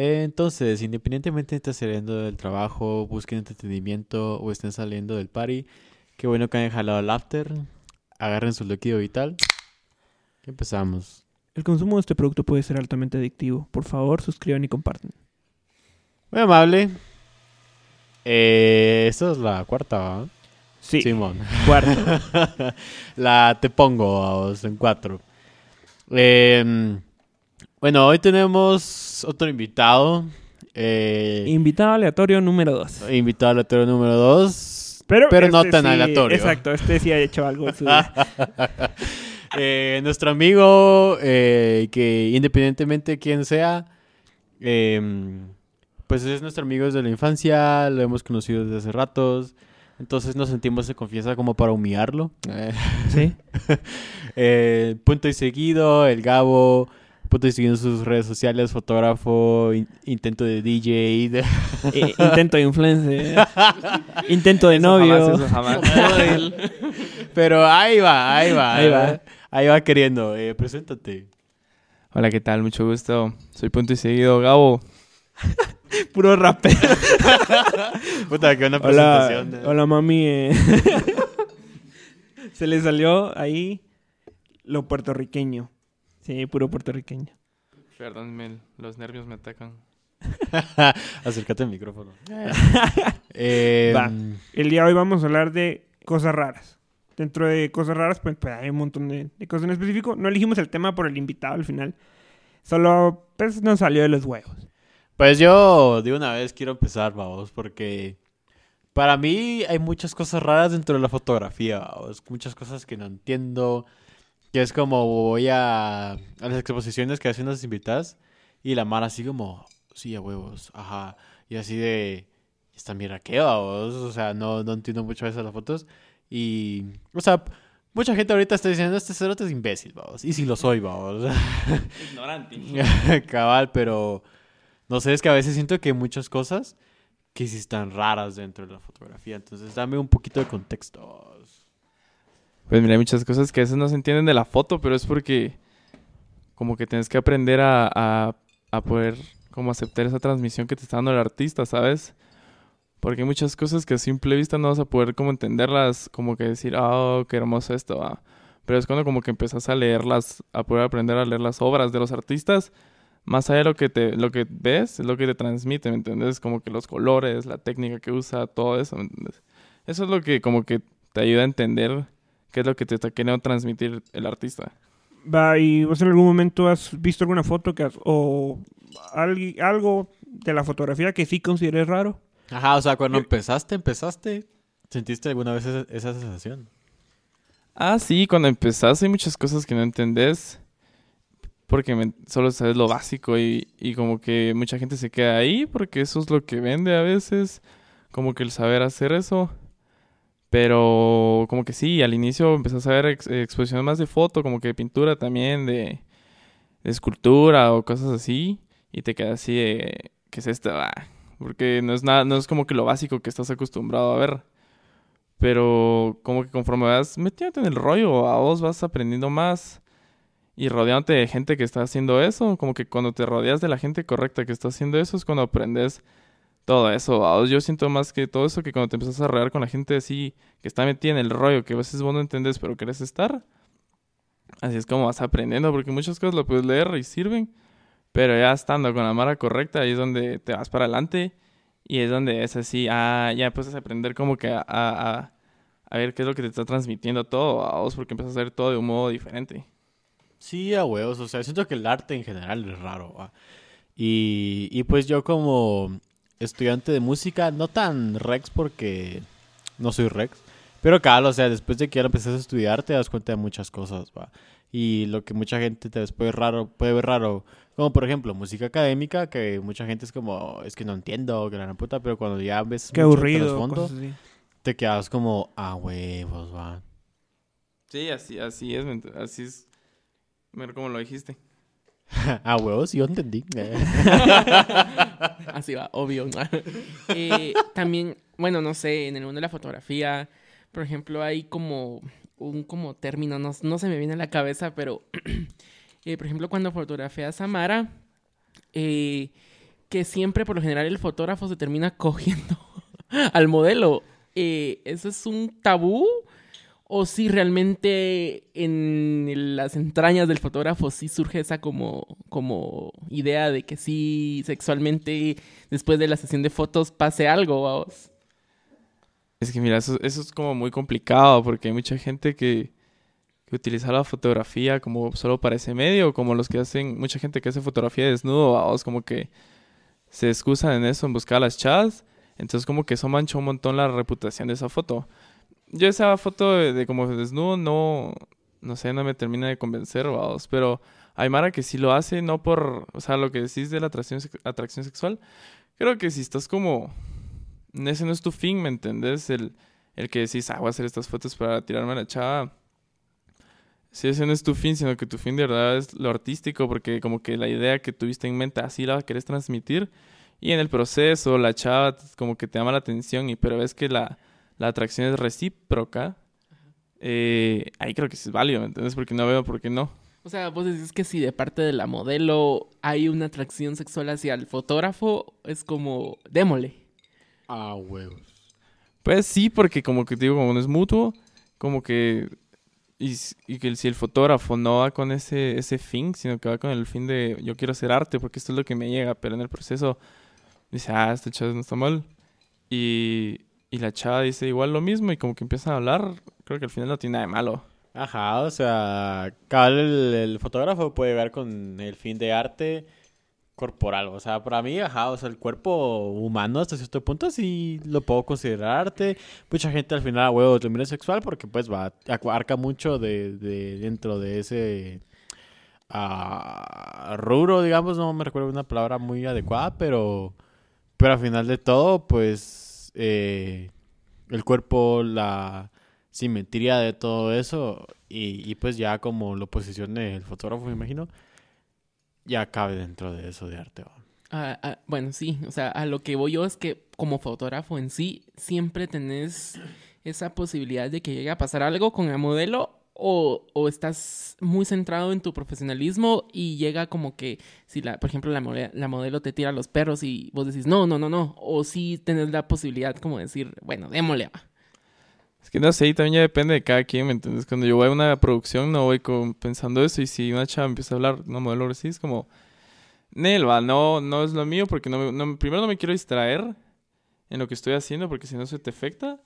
Entonces, independientemente de estar saliendo del trabajo, busquen entretenimiento o estén saliendo del party, qué bueno que hayan jalado el after. Agarren su líquido vital. Empezamos. El consumo de este producto puede ser altamente adictivo. Por favor, suscriban y compartan. Muy amable. Eh, esta es la cuarta, ¿va? Sí, Simón. cuarto. la te pongo en cuatro. Eh, bueno, hoy tenemos otro invitado. Eh, Invitado aleatorio número 2. invitado aleatorio número dos. Pero, Pero no este tan sí- aleatorio. Exacto, este sí ha hecho algo en su vida. Eh, nuestro amigo, eh, que independientemente de quién sea, eh, pues es nuestro amigo desde la infancia, lo hemos conocido desde hace ratos, entonces nos sentimos de confianza como para humillarlo. Sí. punto y seguido, el Gabo, punto y seguido en sus redes sociales, fotógrafo, in- intento de DJ. de- Eh, intento de influencer. intento de Eso novio. jamás, eso jamás. Pero ahí va, ahí va, Ahí va. Ahí va queriendo, eh, preséntate. Hola, ¿qué tal? Mucho gusto. Soy Punto y Seguido Gabo. Puro rapero. Puta, que una Hola, presentación. eh. hola mami. eh. Se le salió ahí lo puertorriqueño. Sí, puro puertorriqueño. Perdón, me- los nervios me atacan. Acércate al micrófono. Eh, Va. El día de hoy vamos a hablar de cosas raras. Dentro de cosas raras, pues, pues, hay un montón de, de cosas en específico. No elegimos el tema por el invitado al final. Solo pues, nos salió de los huevos. Pues yo de una vez quiero empezar, vamos, porque para mí hay muchas cosas raras dentro de la fotografía, vamos. Muchas cosas que no entiendo. Que es como voy a, a las exposiciones que hacen las invitadas y la mara así como, sí, a huevos, ajá. Y así de, esta mierda qué, vamos. O sea, no, no entiendo mucho a veces las fotos. Y, o sea, mucha gente ahorita está diciendo, este cerote es imbécil, vamos. Y si lo soy, vamos. Ignorante. Cabal, pero no sé, es que a veces siento que hay muchas cosas que sí están raras dentro de la fotografía. Entonces, dame un poquito de contexto. Pues mira, hay muchas cosas que a veces no se entienden de la foto, pero es porque como que tienes que aprender a, a, a poder como aceptar esa transmisión que te está dando el artista, ¿sabes? Porque hay muchas cosas que a simple vista no vas a poder como entenderlas, como que decir, oh, qué hermoso esto, va. Pero es cuando como que empiezas a leerlas, a poder aprender a leer las obras de los artistas, más allá de lo que te, lo que ves, es lo que te transmite, ¿me entiendes? Como que los colores, la técnica que usa, todo eso, ¿me entiendes? Eso es lo que como que te ayuda a entender qué es lo que te está queriendo transmitir el artista. Va, ¿y vos en algún momento has visto alguna foto que has- o algo de la fotografía que sí consideres raro? Ajá, o sea, cuando empezaste, empezaste, ¿sentiste alguna vez esa, esa sensación? Ah, sí, cuando empezás hay muchas cosas que no entendés porque me- solo sabes lo básico y, y como que mucha gente se queda ahí porque eso es lo que vende a veces, como que el saber hacer eso. Pero como que sí, al inicio empezás a ver ex- exposiciones más de foto, como que de pintura también, de, de escultura o cosas así, y te quedas así de, ¿qué es esto? Ah, porque no es nada, no es como que lo básico que estás acostumbrado a ver. Pero como que conforme vas metiéndote en el rollo, a vos vas aprendiendo más y rodeándote de gente que está haciendo eso, como que cuando te rodeas de la gente correcta que está haciendo eso es cuando aprendes todo eso. Yo siento más que todo eso que cuando te empiezas a rodear con la gente así que está metida en el rollo, que a veces vos no entendés pero querés estar. Así es como vas aprendiendo, porque muchas cosas lo puedes leer y sirven, pero ya estando con la mara correcta, ahí es donde te vas para adelante y es donde es así, ah, ya empiezas a aprender como que a, a, a- ver qué es lo que te está transmitiendo todo a vos, porque empiezas a ver todo de un modo diferente. Sí, a huevos. O sea, siento que el arte en general es raro. Y, y pues yo como estudiante de música, no tan rex porque no soy rex, pero cabal, o sea, después de que ya lo empezaste a estudiar te das cuenta de muchas cosas, ¿va? Y lo que mucha gente te puede, raro, puede ver raro, como por ejemplo música académica, que mucha gente es como, es que no entiendo, que la gran puta, pero cuando ya ves Qué mucho aburrido. trasfondo, cosas así. te quedas como, a huevos, va. Sí, así, así es, así es. Mira cómo lo dijiste. A huevos, yo entendí. Así va, obvio. Eh, también, bueno, no sé, en el mundo de la fotografía, por ejemplo, hay como un como término, no, no se me viene a la cabeza, pero, eh, por ejemplo, cuando fotografías a Mara, eh, que siempre, por lo general, el fotógrafo se termina cogiendo al modelo. ¿Eso es un tabú? ¿O si realmente en las entrañas del fotógrafo sí surge esa como, como idea de que sí sexualmente después de la sesión de fotos pase algo? vamos? Es que mira, eso, eso es como muy complicado porque hay mucha gente que, que utiliza la fotografía como solo para ese medio, como los que hacen, mucha gente que hace fotografía desnudo, vamos, como que se excusan en eso, en buscar las chats, entonces como que eso mancha un montón la reputación de esa foto. Yo esa foto de, como desnudo no, no sé, no me termina de convencer, vamos, pero hay Mara que sí lo hace, no por, o sea, lo que decís de la atracción, atracción sexual, creo que si estás como ese no es tu fin, ¿me entendés? El, el que decís, ah, voy a hacer estas fotos para tirarme a la chava. Si ese no es tu fin, sino que tu fin de verdad es lo artístico, porque como que la idea que tuviste en mente así la querés transmitir. Y en el proceso, la chava como que te llama la atención, y pero ves que la, la atracción es recíproca. Eh, ahí creo que sí es válido, ¿me entiendes? Porque no veo por qué no. O sea, vos decís que si de parte de la modelo hay una atracción sexual hacia el fotógrafo, es como, démosle. Ah, huevos. Pues sí, porque como que te digo, como no es mutuo, como que... Y, y que si el fotógrafo no va con ese, ese fin, sino que va con el fin de yo quiero hacer arte porque esto es lo que me llega, pero en el proceso dice, ah, este chavo no está mal. Y, y la chava dice igual lo mismo y como que empiezan a hablar, creo que al final no tiene nada de malo. Ajá, o sea, cabal el, el fotógrafo puede ver con el fin de arte corporal. O sea, para mí, ajá, o sea, el cuerpo humano hasta cierto punto sí lo puedo considerar arte. Mucha gente al final a huevo termina sexual porque pues va, abarca mucho de, de dentro de ese uh, rubro, digamos, no me recuerdo una palabra muy adecuada, pero, pero al final de todo, pues eh, el cuerpo, la simetría de todo eso y, pues ya como lo posicione el fotógrafo, me imagino ya cabe dentro de eso de arte. Ah, ah, bueno, sí, o sea, a lo que voy yo es que como fotógrafo en sí, siempre tenés esa posibilidad de que llegue a pasar algo con el modelo o, o estás muy centrado en tu profesionalismo y llega como que, si la, por ejemplo, la, modelo te tira los perros y vos decís, no, no, no, no, o si tenés la posibilidad como decir, bueno, démosle. Es que no sé, y también ya depende de cada quien, ¿me entiendes? Cuando yo voy a una producción no voy pensando eso y si una chava empieza a hablar, una modelo así, es como, Nelva, no, no es lo mío porque no, no, primero no me quiero distraer en lo que estoy haciendo porque si no se te afecta.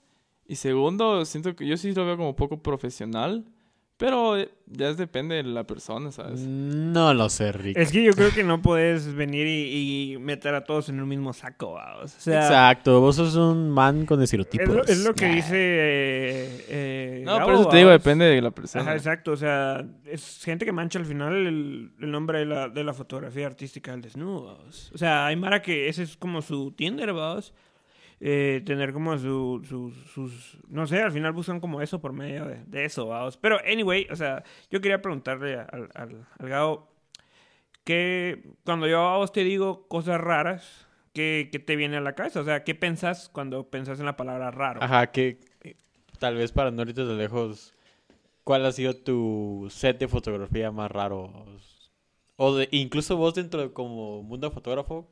Y segundo, siento que yo sí lo veo como poco profesional. Pero eh, ya depende de la persona, ¿sabes? No lo sé, Rick. Es que yo creo que no puedes venir y, meter a todos en el mismo saco, o sea, Exacto, vos sos un man con estereotipos. Es lo, es lo que dice... Eh, eh, no, por eso te digo, depende de la persona. Ajá, exacto, o sea, es gente que mancha al final el, el nombre de la, de la, fotografía artística del desnudo, O sea, hay Mara que ese es como su Tinder, vamos eh, tener como su, sus, no sé, al final buscan como eso por medio de, eso, vamos. Pero, anyway, o sea, yo quería preguntarle al, al, Gao, que cuando yo a vos te digo cosas raras, ¿qué, ¿qué, te viene a la cabeza? O sea, ¿qué pensás cuando pensás en la palabra raro? Ajá, que tal vez para no irte de lejos, ¿cuál ha sido tu set de fotografía más raro? O de, incluso vos dentro de como mundo fotógrafo,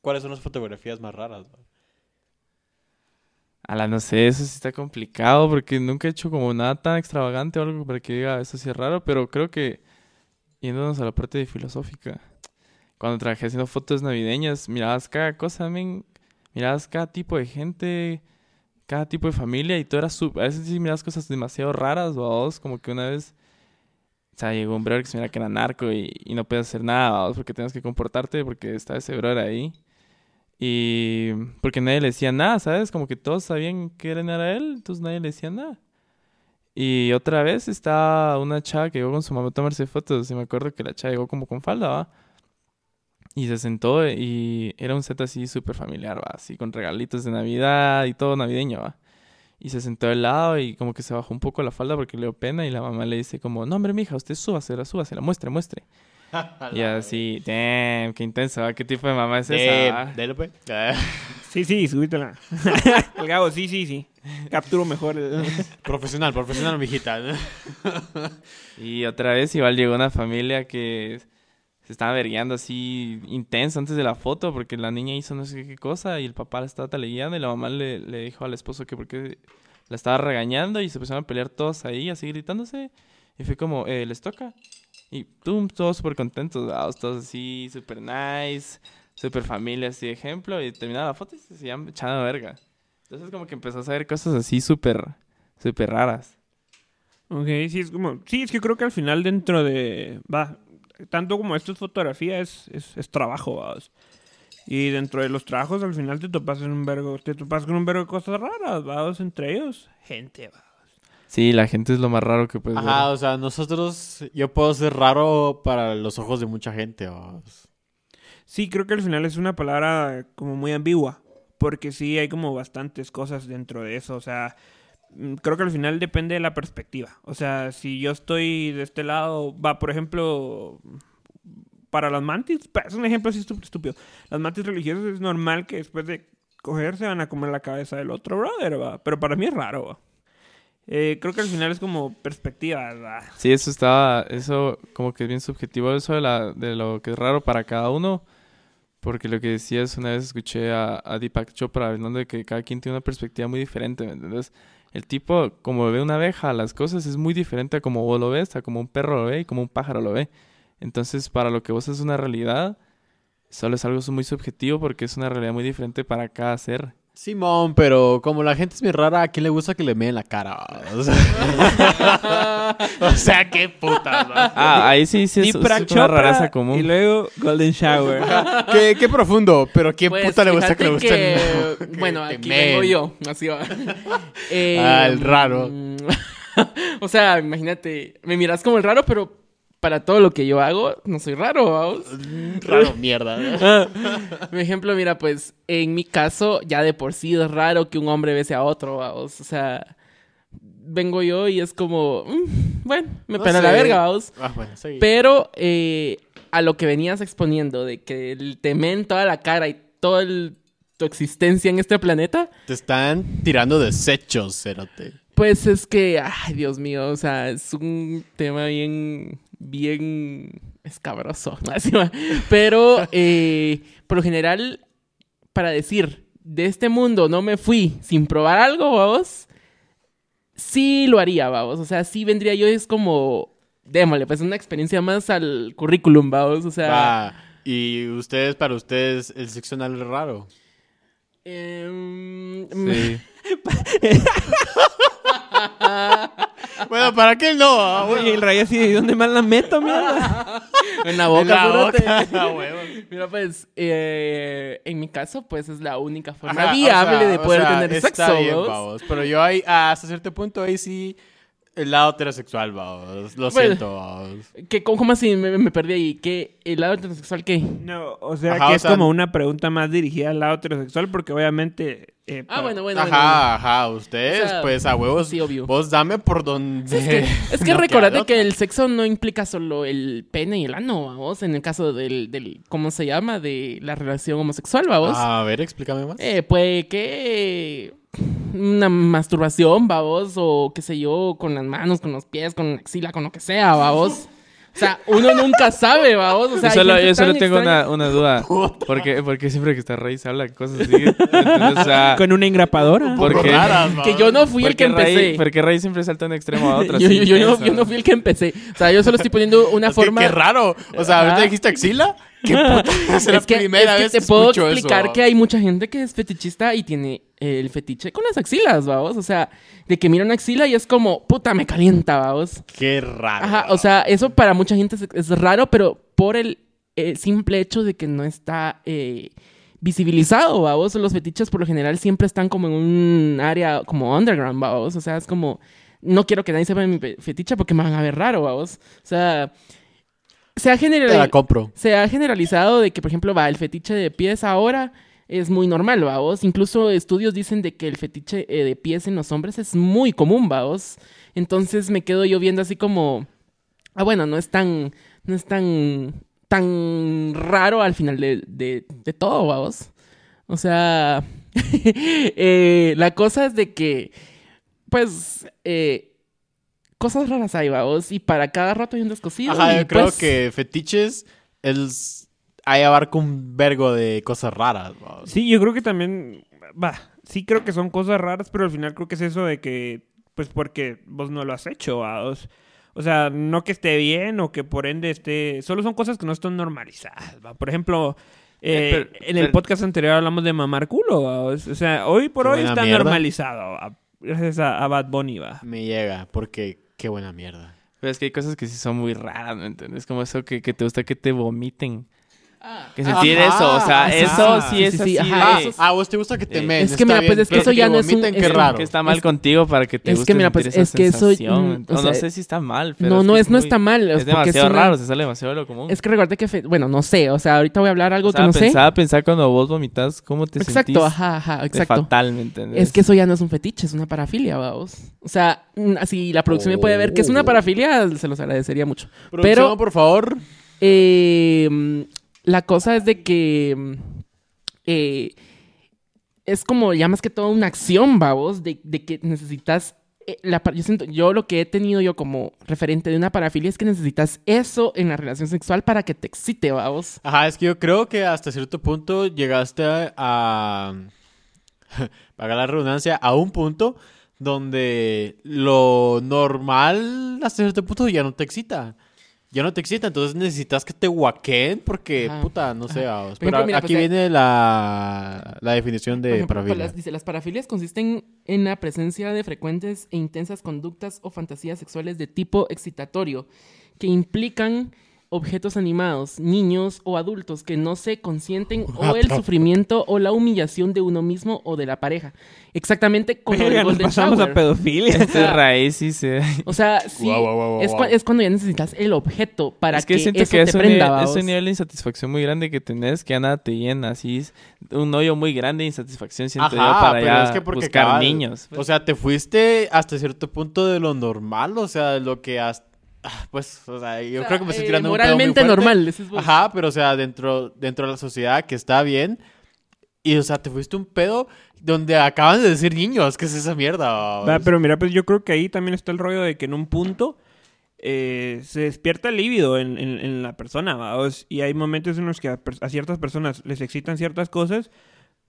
¿cuáles son las fotografías más raras? La no sé, eso sí está complicado porque nunca he hecho como nada tan extravagante o algo para que diga eso sí es raro, pero creo que yéndonos a la parte filosófica, cuando trabajé haciendo fotos navideñas, mirabas cada cosa, men, mirabas cada tipo de gente, cada tipo de familia y todo era súper, a veces sí mirabas cosas demasiado raras o a vos, como que una vez, o sea, llegó un brother que se mira que era narco y, no podías hacer nada, vos, porque tenías que comportarte porque estaba ese brother ahí. Y porque nadie le decía nada, ¿sabes? Como que todos sabían que era él, entonces nadie le decía nada. Y otra vez estaba una chava que llegó con su mamá a tomarse fotos. Y me acuerdo que la chava llegó como con falda, ¿va? Y se sentó y era un set así súper familiar, ¿va? Así con regalitos de Navidad y todo navideño, ¿va? Y se sentó al lado y como que se bajó un poco la falda porque le dio pena. Y la mamá le dice como, no, hombre, mija, usted súbasela, súbasela, muestre, muestre. y así, damn, qué intenso, ¿qué tipo de mamá es esa? Dale, pues. sí, sí, subítela. El Gabo, sí, sí, sí. Capturo mejor. profesional, profesional, mijita. y otra vez igual llegó una familia que se estaba vergueando así intenso antes de la foto porque la niña hizo no sé qué cosa y el papá la estaba talegueando y la mamá le, le dijo al esposo que porque la estaba regañando y se empezaron a pelear todos ahí, así gritándose. Y fue como, eh, les toca. Y todos súper contentos, ¿verdad? todos así, súper nice, súper familia, así ejemplo. Y terminaba la foto y se seguían echando verga. Entonces como que empezó a saber cosas así súper, súper raras. Ok, sí, es como... Sí, es que creo que al final dentro de... Va, tanto como esto es fotografía, es, es, es trabajo, vamos. Y dentro de los trabajos al final te topas en un vergo, te topas con un vergo de cosas raras, vamos, entre ellos, gente, va. Sí, la gente es lo más raro que puedes Ajá, ver. o sea, nosotros, yo puedo ser raro para los ojos de mucha gente. vamos. Sí, creo que al final es una palabra como muy ambigua, porque sí hay como bastantes cosas dentro de eso, o sea, mm, creo que al final depende de la perspectiva. O sea, si yo estoy de este lado, va, por ejemplo, para las mantis, es un ejemplo así estúpido. Las mantis religiosas es normal que después de coger se van a comer la cabeza del otro brother, va, pero para mí es raro, va. Eh, creo que al final es como perspectiva, ¿verdad? Sí, eso estaba, eso como que es bien subjetivo, eso de, la, de lo que es raro para cada uno. Porque lo que decías, una vez escuché a, a Deepak Chopra hablando de que cada quien tiene una perspectiva muy diferente, ¿me entiendes? El tipo, como ve una abeja, las cosas es muy diferente a como vos lo ves, a como un perro lo ve y como un pájaro lo ve. Entonces, para lo que vos es una realidad, solo es algo muy subjetivo porque es una realidad muy diferente para cada ser. Simón, pero como la gente es muy rara, ¿a quién le gusta que le meen la cara? O sea, o sea, qué puta. ¿no? Ah, ahí sí, sí, es, es una Chopra rareza común. Y luego Golden Shower. ¿Qué, qué profundo, pero ¿quién Pues, puta le gusta que le guste? que- Bueno, aquí vengo yo. Así va. Eh, Ah, el raro. mm, o sea, imagínate, me miras como el raro, pero para todo lo que yo hago, no soy raro, vamos. Raro, mierda. ¿no? Por ejemplo, mira, pues en mi caso, ya de por sí es raro que un hombre bese a otro, vamos. O sea, vengo yo y es como, mm, bueno, me No pena la verga, vamos. Ah, bueno, sí. Pero eh, a lo que venías exponiendo, de que el temen toda la cara y toda tu existencia en este planeta, Te están tirando desechos, Cerote. pues es que, ay, Dios mío, o sea, es un tema bien, bien escabroso. Pero, eh, por lo general, para decir, de este mundo no me fui sin probar algo, vamos, sí lo haría, vamos. O sea, sí vendría yo, es como, démosle, pues una experiencia más al currículum, vamos. O sea, Va. Y ustedes, para ustedes, el sexo anal es raro. em, Sí. Bueno, ¿para qué no? Ah, bueno. Oye, el rayo así, ¿de dónde más la meto, mierda? en la boca, En la boca. Ah. Mira, pues, eh, en mi caso, pues es la única forma Ajá, o viable sea, de o poder sea, tener está sexo, bien. Pero yo ahí, ah, hasta cierto punto, ahí sí, el lado heterosexual, vamos. Lo Bueno. siento, vamos. ¿Qué, cómo, así? Me, me perdí ahí. ¿Qué? ¿El lado heterosexual qué? No, o sea, Ajá, que o es sea- como una pregunta más dirigida al lado heterosexual, porque obviamente... eh, Ah, pa- bueno, bueno. ajá, bueno, bueno. ajá, ustedes, O sea, pues a huevos. sí, obvio. Vos dame por donde. Es que, es que no recordate que el sexo no implica solo el pene y el ano, vamos. En el caso del, del ¿cómo se llama? De la relación homosexual, vamos. A ver, explícame más. Eh, puede que una masturbación, vamos, o qué sé yo, con las manos, con los pies, con la axila, con lo que sea, vamos. O sea, uno nunca sabe, vamos. O sea, yo solo, yo solo tengo una, una duda. Porque, porque siempre que está Rey se habla cosas así. ¿entiendes? O sea, Con una engrapadora. ¿por Poco qué? raras, Que yo no fui el que porque Rey, empecé. porque Rey siempre salta de un extremo a otro. yo, yo- yo no, intenso. yo no fui el que empecé. O sea, yo solo estoy poniendo una Es que forma. qué raro. O sea, ahorita dijiste axila. ¿Qué puta? Es la que, primera es que vez te que puedo explicar eso. que hay mucha gente que es fetichista y tiene el fetiche con las axilas, vamos. O sea, de que mira una axila y es como, puta, me calienta, vamos. Qué raro. Ajá, o sea, eso para mucha gente es, es raro, pero por el eh, simple hecho de que no está eh, visibilizado, vamos. Los fetiches por lo general siempre están como en un área como underground, vamos. O sea, es como, no quiero que nadie sepa mi fe- fetiche porque me van a ver raro, vamos. O sea, se ha Te la generalizado compro. se ha generalizado de que, por ejemplo, va, el fetiche de pies ahora es muy normal, vaos. Incluso estudios dicen de que el fetiche eh, de pies en los hombres es muy común, vaos. Entonces me quedo yo viendo así como, ah, bueno, no es tan, no es tan, tan raro al final de, de, de todo, vaos. O sea, eh, la cosa es de que, pues, eh, cosas raras hay, vaos. Y para cada rato hay un descosido. Ajá, yo creo pues, que fetiches es, ahí abarca un vergo de cosas raras. Sí, yo creo que también, va, sí creo que son cosas raras, pero al final creo que es eso de que, pues porque vos no lo has hecho. O sea, no que esté bien o que por ende esté, solo son cosas que no están normalizadas, ¿va? Por ejemplo, eh, Eh, pero- en el pero- podcast anterior hablamos de mamar culo, ¿vamos? O sea, hoy por hoy está mierda. normalizado, ¿va? gracias a, a Bad Bunny, va. Me llega, porque qué buena mierda. Pero es que hay cosas que sí son muy raras, ¿me entiendes? Como eso que, que te gusta que te vomiten. Que Ajá, sentir eso, o sea, ajá. eso sí Sí, es sí, sí, así ajá, de- Ah, vos te gusta que te Eh, men, es que mira, pues, es que eso ya no es un- qué que- raro. que está mal Es- contigo para que te es guste que mira, pues, esa es que eso, mm, o no, no sé si está mal, pero No, es no es, no está mal. Es demasiado una- raro, se sale demasiado de lo común. Es que recuerda que, fe- bueno, no sé, o sea, ahorita voy a hablar algo O sea, que no sé. pensaba, pensar cuando vos vomitas, ¿cómo te Exacto, sentís ajá, ajá, de exacto. fatal, ¿me entiendes? Es que eso ya no es un fetiche, es una parafilia, vamos. O sea, mm, si la producción me puede ver que es una Oh. parafilia, se los agradecería mucho. Pero- por favor. Eh, mm, la cosa es de que mm, eh, es como ya más que todo una acción, vamos, de, que necesitas. eh, yo, lo que he tenido yo como referente de una parafilia es que necesitas eso en la relación sexual para que te excite, vamos. Ajá, es que yo creo que hasta cierto punto llegaste a, a pagar la redundancia, a un punto donde lo normal hasta cierto punto ya no te excita. Ya no te excita, entonces necesitas que te guaqueen porque, Ajá, puta, no sé, vamos. Pero ejemplo, mira, aquí pues, viene la, la definición de ejemplo, parafilia. las- dice, las parafilias consisten en la presencia de frecuentes e intensas conductas o fantasías sexuales de tipo excitatorio que implican objetos animados, niños o adultos que no se consienten o el sufrimiento o la humillación de uno mismo o de la pareja. Exactamente como el Verga, nos Golden pasamos Shower. a pedofilia. Este raíz sí se... O sea, sí, Guau, guau, guau, es, cuando ya necesitas el objeto para es que, que, siento eso que es te un, prenda, nivel, es un nivel de insatisfacción muy grande que tenés que ya nada te llena. Así es un hoyo muy grande de insatisfacción, siento yo, Ajá, para pero ya es que porque buscar cabal, niños. pues. O sea, te fuiste hasta cierto punto de lo normal, o sea, de lo que hasta... Pues, o sea, yo O sea, creo que me estoy eh, tirando un pedo muy fuerte. normal. vos. Ajá, pero o sea, dentro, dentro de la sociedad que está bien. Y o sea, te fuiste un pedo donde acaban de decir niños. ¿Qué es esa mierda? Va, pero mira, pues yo creo que ahí también está el rollo de que en un punto eh, se despierta el líbido en, en- en la persona, ¿vaos? Y hay momentos en los que a, a ciertas personas les excitan ciertas cosas,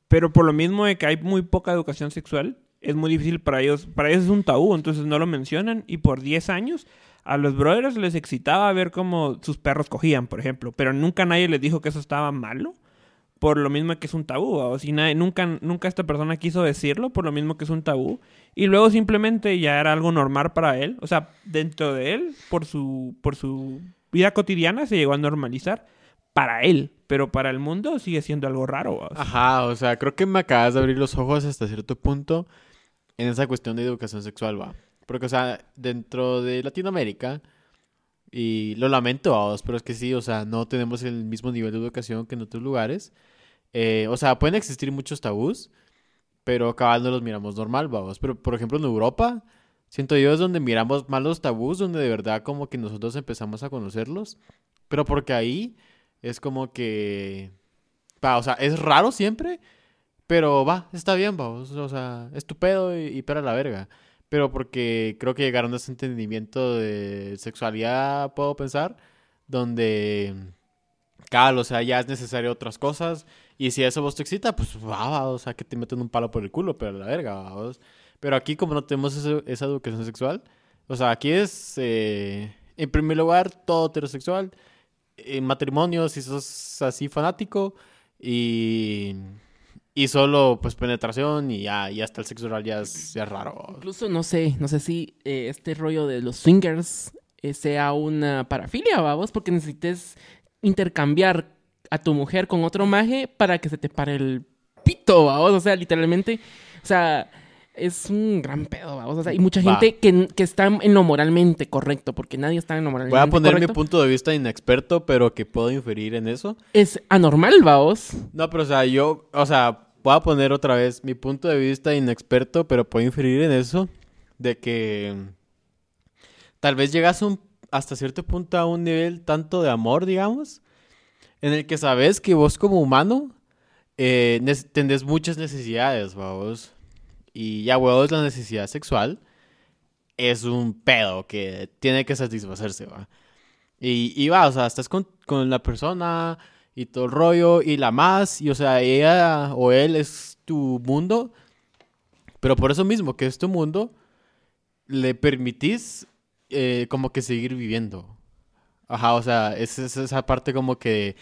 pero por lo mismo de que hay muy poca educación sexual, es muy difícil para ellos, para ellos es un tabú, entonces no lo mencionan y por 10 años a los brothers les excitaba ver cómo sus perros cogían, por ejemplo, pero nunca nadie les dijo que eso estaba malo por lo mismo que es un tabú, o si nadie, nunca, nunca esta persona quiso decirlo, por lo mismo que es un tabú, y luego simplemente ya era algo normal para él, o sea, dentro de él, por su, por su vida cotidiana se llegó a normalizar para él, pero para el mundo sigue siendo algo raro. Ajá, o sea, creo que me acabas de abrir los ojos hasta cierto punto en esa cuestión de educación sexual, va. Porque, o sea, dentro de Latinoamérica, y lo lamento, vamos, pero es que sí, o sea, no tenemos el mismo nivel de educación que en otros lugares. Eh, o sea, pueden existir muchos tabús, pero cabal no los miramos normal, vamos. Pero, por ejemplo, en Europa, siento yo es donde miramos más los tabús, donde de verdad como que nosotros empezamos a conocerlos. Pero porque ahí es como que... Va, o sea, es raro siempre, pero va, está bien, vamos. O sea, estupendo y, y para la verga. Pero porque creo que llegaron a ese entendimiento de sexualidad, puedo pensar, donde, cabal, o sea, ya es necesario otras cosas. Y si eso vos te excita, pues va, o sea, que te meten un palo por el culo, pero la verga, vamos. Pero aquí, como no tenemos ese- esa educación sexual, o sea, aquí es, eh, en primer lugar, todo heterosexual. En matrimonio, si sos así fanático. Y, y solo, pues, penetración y ya, y hasta el sexo oral ya es, ya es raro. Incluso no sé, no sé si eh, este rollo de los swingers eh, sea una parafilia, vamos, porque necesites intercambiar a tu mujer con otro maje para que se te pare el pito, vamos, o sea, literalmente, o sea, es un gran pedo, vamos, o sea, hay mucha gente que, que está en lo moralmente correcto, porque nadie está en lo moralmente Voy a poner mi correcto. punto de vista inexperto, pero que puedo inferir en eso. Es anormal, vamos. No, pero o sea, yo, o sea, voy a poner otra vez mi punto de vista inexperto, pero puedo inferir en eso de que tal vez llegas un, hasta cierto punto a un nivel tanto de amor, digamos, en el que sabes que vos como humano eh, tenés muchas necesidades, vos. Y ya, huevos, la necesidad sexual es un pedo que tiene que satisfacerse, va. Y, y va, o sea, estás con, con la persona y todo el rollo y la más, y o sea, ella o él es tu mundo, pero por eso mismo que es tu mundo, le permitís eh, como que seguir viviendo. Ajá, o sea, es, es esa parte como que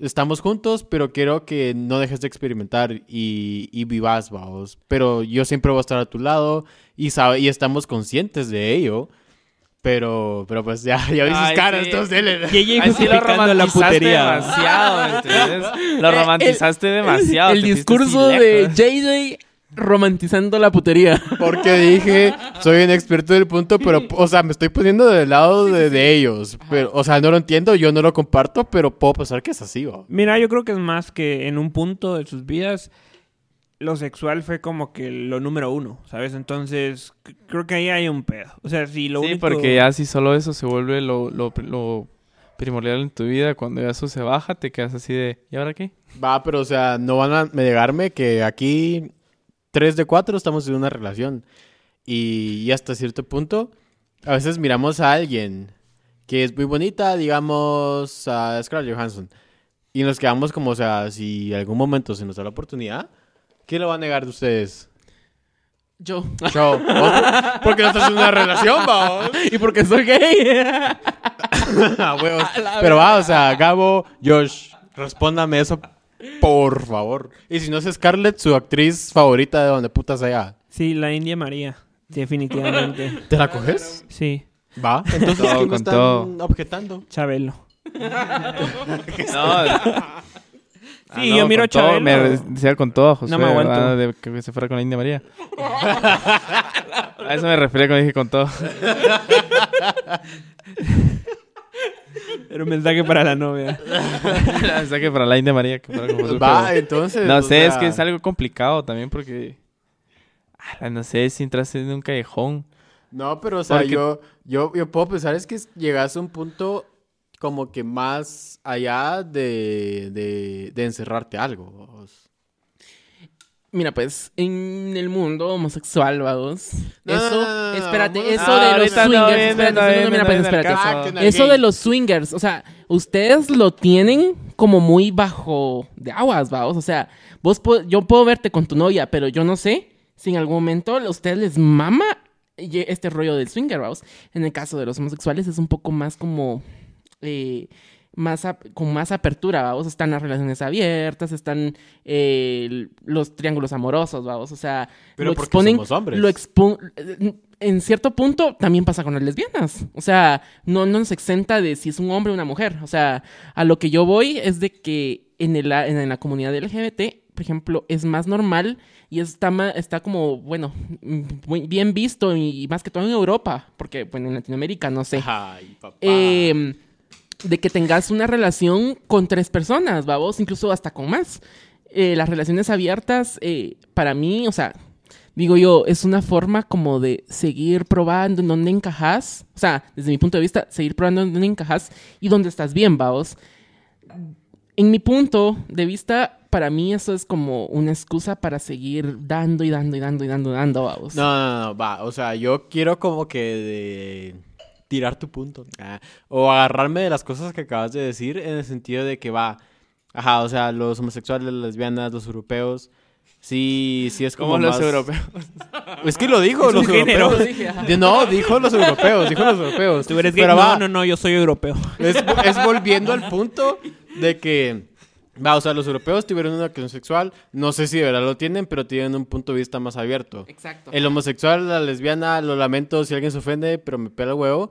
estamos juntos, pero quiero que no dejes de experimentar y, y vivas, vamos. Pero yo siempre voy a estar a tu lado y, sabe, y estamos conscientes de ello. Pero, pero pues ya, ya vi sus Ay, caras, sí. entonces dele. Y ella Ay, sí, lo justificando la putería. demasiado, ¿entiendes? Lo romantizaste demasiado. El discurso de. JJ romantizando la putería. Porque dije, soy un experto del punto, pero, o sea, me estoy poniendo del lado de, de ellos. Pero, o sea, no lo entiendo, yo no lo comparto, pero puedo pensar que es así, ¿va? Mira, yo creo que es más que en un punto de sus vidas lo sexual fue como que lo número uno, ¿sabes? Entonces, creo que ahí hay un pedo. O sea, si lo Sí, único... porque ya si solo eso se vuelve lo, lo, lo primordial en tu vida, cuando ya eso se baja, te quedas así de, ¿y ahora qué? Va, pero, o sea, no van a negarme que aquí, tres de cuatro, estamos en una relación. Y, y hasta cierto punto, a veces miramos a alguien que es muy bonita, digamos, a Scarlett Johansson. Y nos quedamos como, o sea, si algún momento se nos da la oportunidad, ¿quién lo va a negar de ustedes? Yo. Yo. ¿Vos? Porque no estás en una relación, vamos. y porque soy gay. A huevos. Pero va, o sea, Gabo, Josh, respóndame eso, por favor. Y si no es Scarlett, su actriz favorita de donde putas allá. Sí, la India María, definitivamente. ¿Te la coges? Sí, Va. Entonces, ¿qué me están objetando? Chabelo. No, Sí, yo miro a todo, Chabelo. Me decía con todo, José. No me aguanto. De que se fuera con la India María. a eso me refería cuando dije con todo. Era un mensaje para la novia. sea que para la India María. Que fuera con José, Va, pero- entonces. No sé, es que es algo complicado también porque... ala, No sé, si entraste en un callejón. No, pero, o sea, Porque- yo, yo, yo puedo pensar es que llegas a un punto como que más allá de, de, de encerrarte algo. vos. Mira, pues, en el mundo homosexual, vamos. No, eso, no, no, no, espérate, eso de los ahorita no swingers. espérate, mira, pues, Eso de los swingers, o sea, ustedes lo tienen como muy bajo de aguas, vamos. O sea, vos po- yo puedo verte con tu novia, pero yo no sé si en algún momento a ustedes les mama ye- este rollo del swinger, vamos. En el caso de los homosexuales es un poco más como... eh, más con más apertura, vamos, están las relaciones abiertas, están eh, los triángulos amorosos, vamos, o sea, Pero lo exponen, somos hombres. lo expo- en cierto punto también pasa con las lesbianas, o sea, no, no nos exenta de si es un hombre o una mujer, o sea, a lo que yo voy es de que en, el, en la comunidad LGBT, por ejemplo, es más normal y está, está como, bueno, muy bien visto y, más que todo en Europa, porque, bueno, en Latinoamérica no sé. Ay, papá. Eh, de que tengas una relación con tres personas, vamos, incluso hasta con más. Eh, las relaciones abiertas, eh, para mí, o sea, digo yo, es una forma como de seguir probando en dónde encajas. O sea, desde mi punto de vista, seguir probando en dónde encajas y dónde estás bien, vamos. En mi punto de vista, para mí eso es como una excusa para seguir dando y dando y dando y dando y dando, vamos. No, no, no, va. O sea, yo quiero como que de tirar tu punto. ah, o agarrarme de las cosas que acabas de decir en el sentido de que va. Ajá, o sea, los homosexuales, las lesbianas, los europeos. Sí, sí es como Como los más- europeos. Es que lo dijo, Es los un género. europeos. Dije, No, dijo los europeos, dijo los europeos. Tú eres gay. Pero No, va, no, no, yo soy europeo. Es, es volviendo al punto de que, va, o sea, los europeos tuvieron una acción sexual, no sé si de verdad lo tienen, pero tienen un punto de vista más abierto. Exacto. El homosexual, la lesbiana, lo lamento si alguien se ofende, pero me pela el huevo.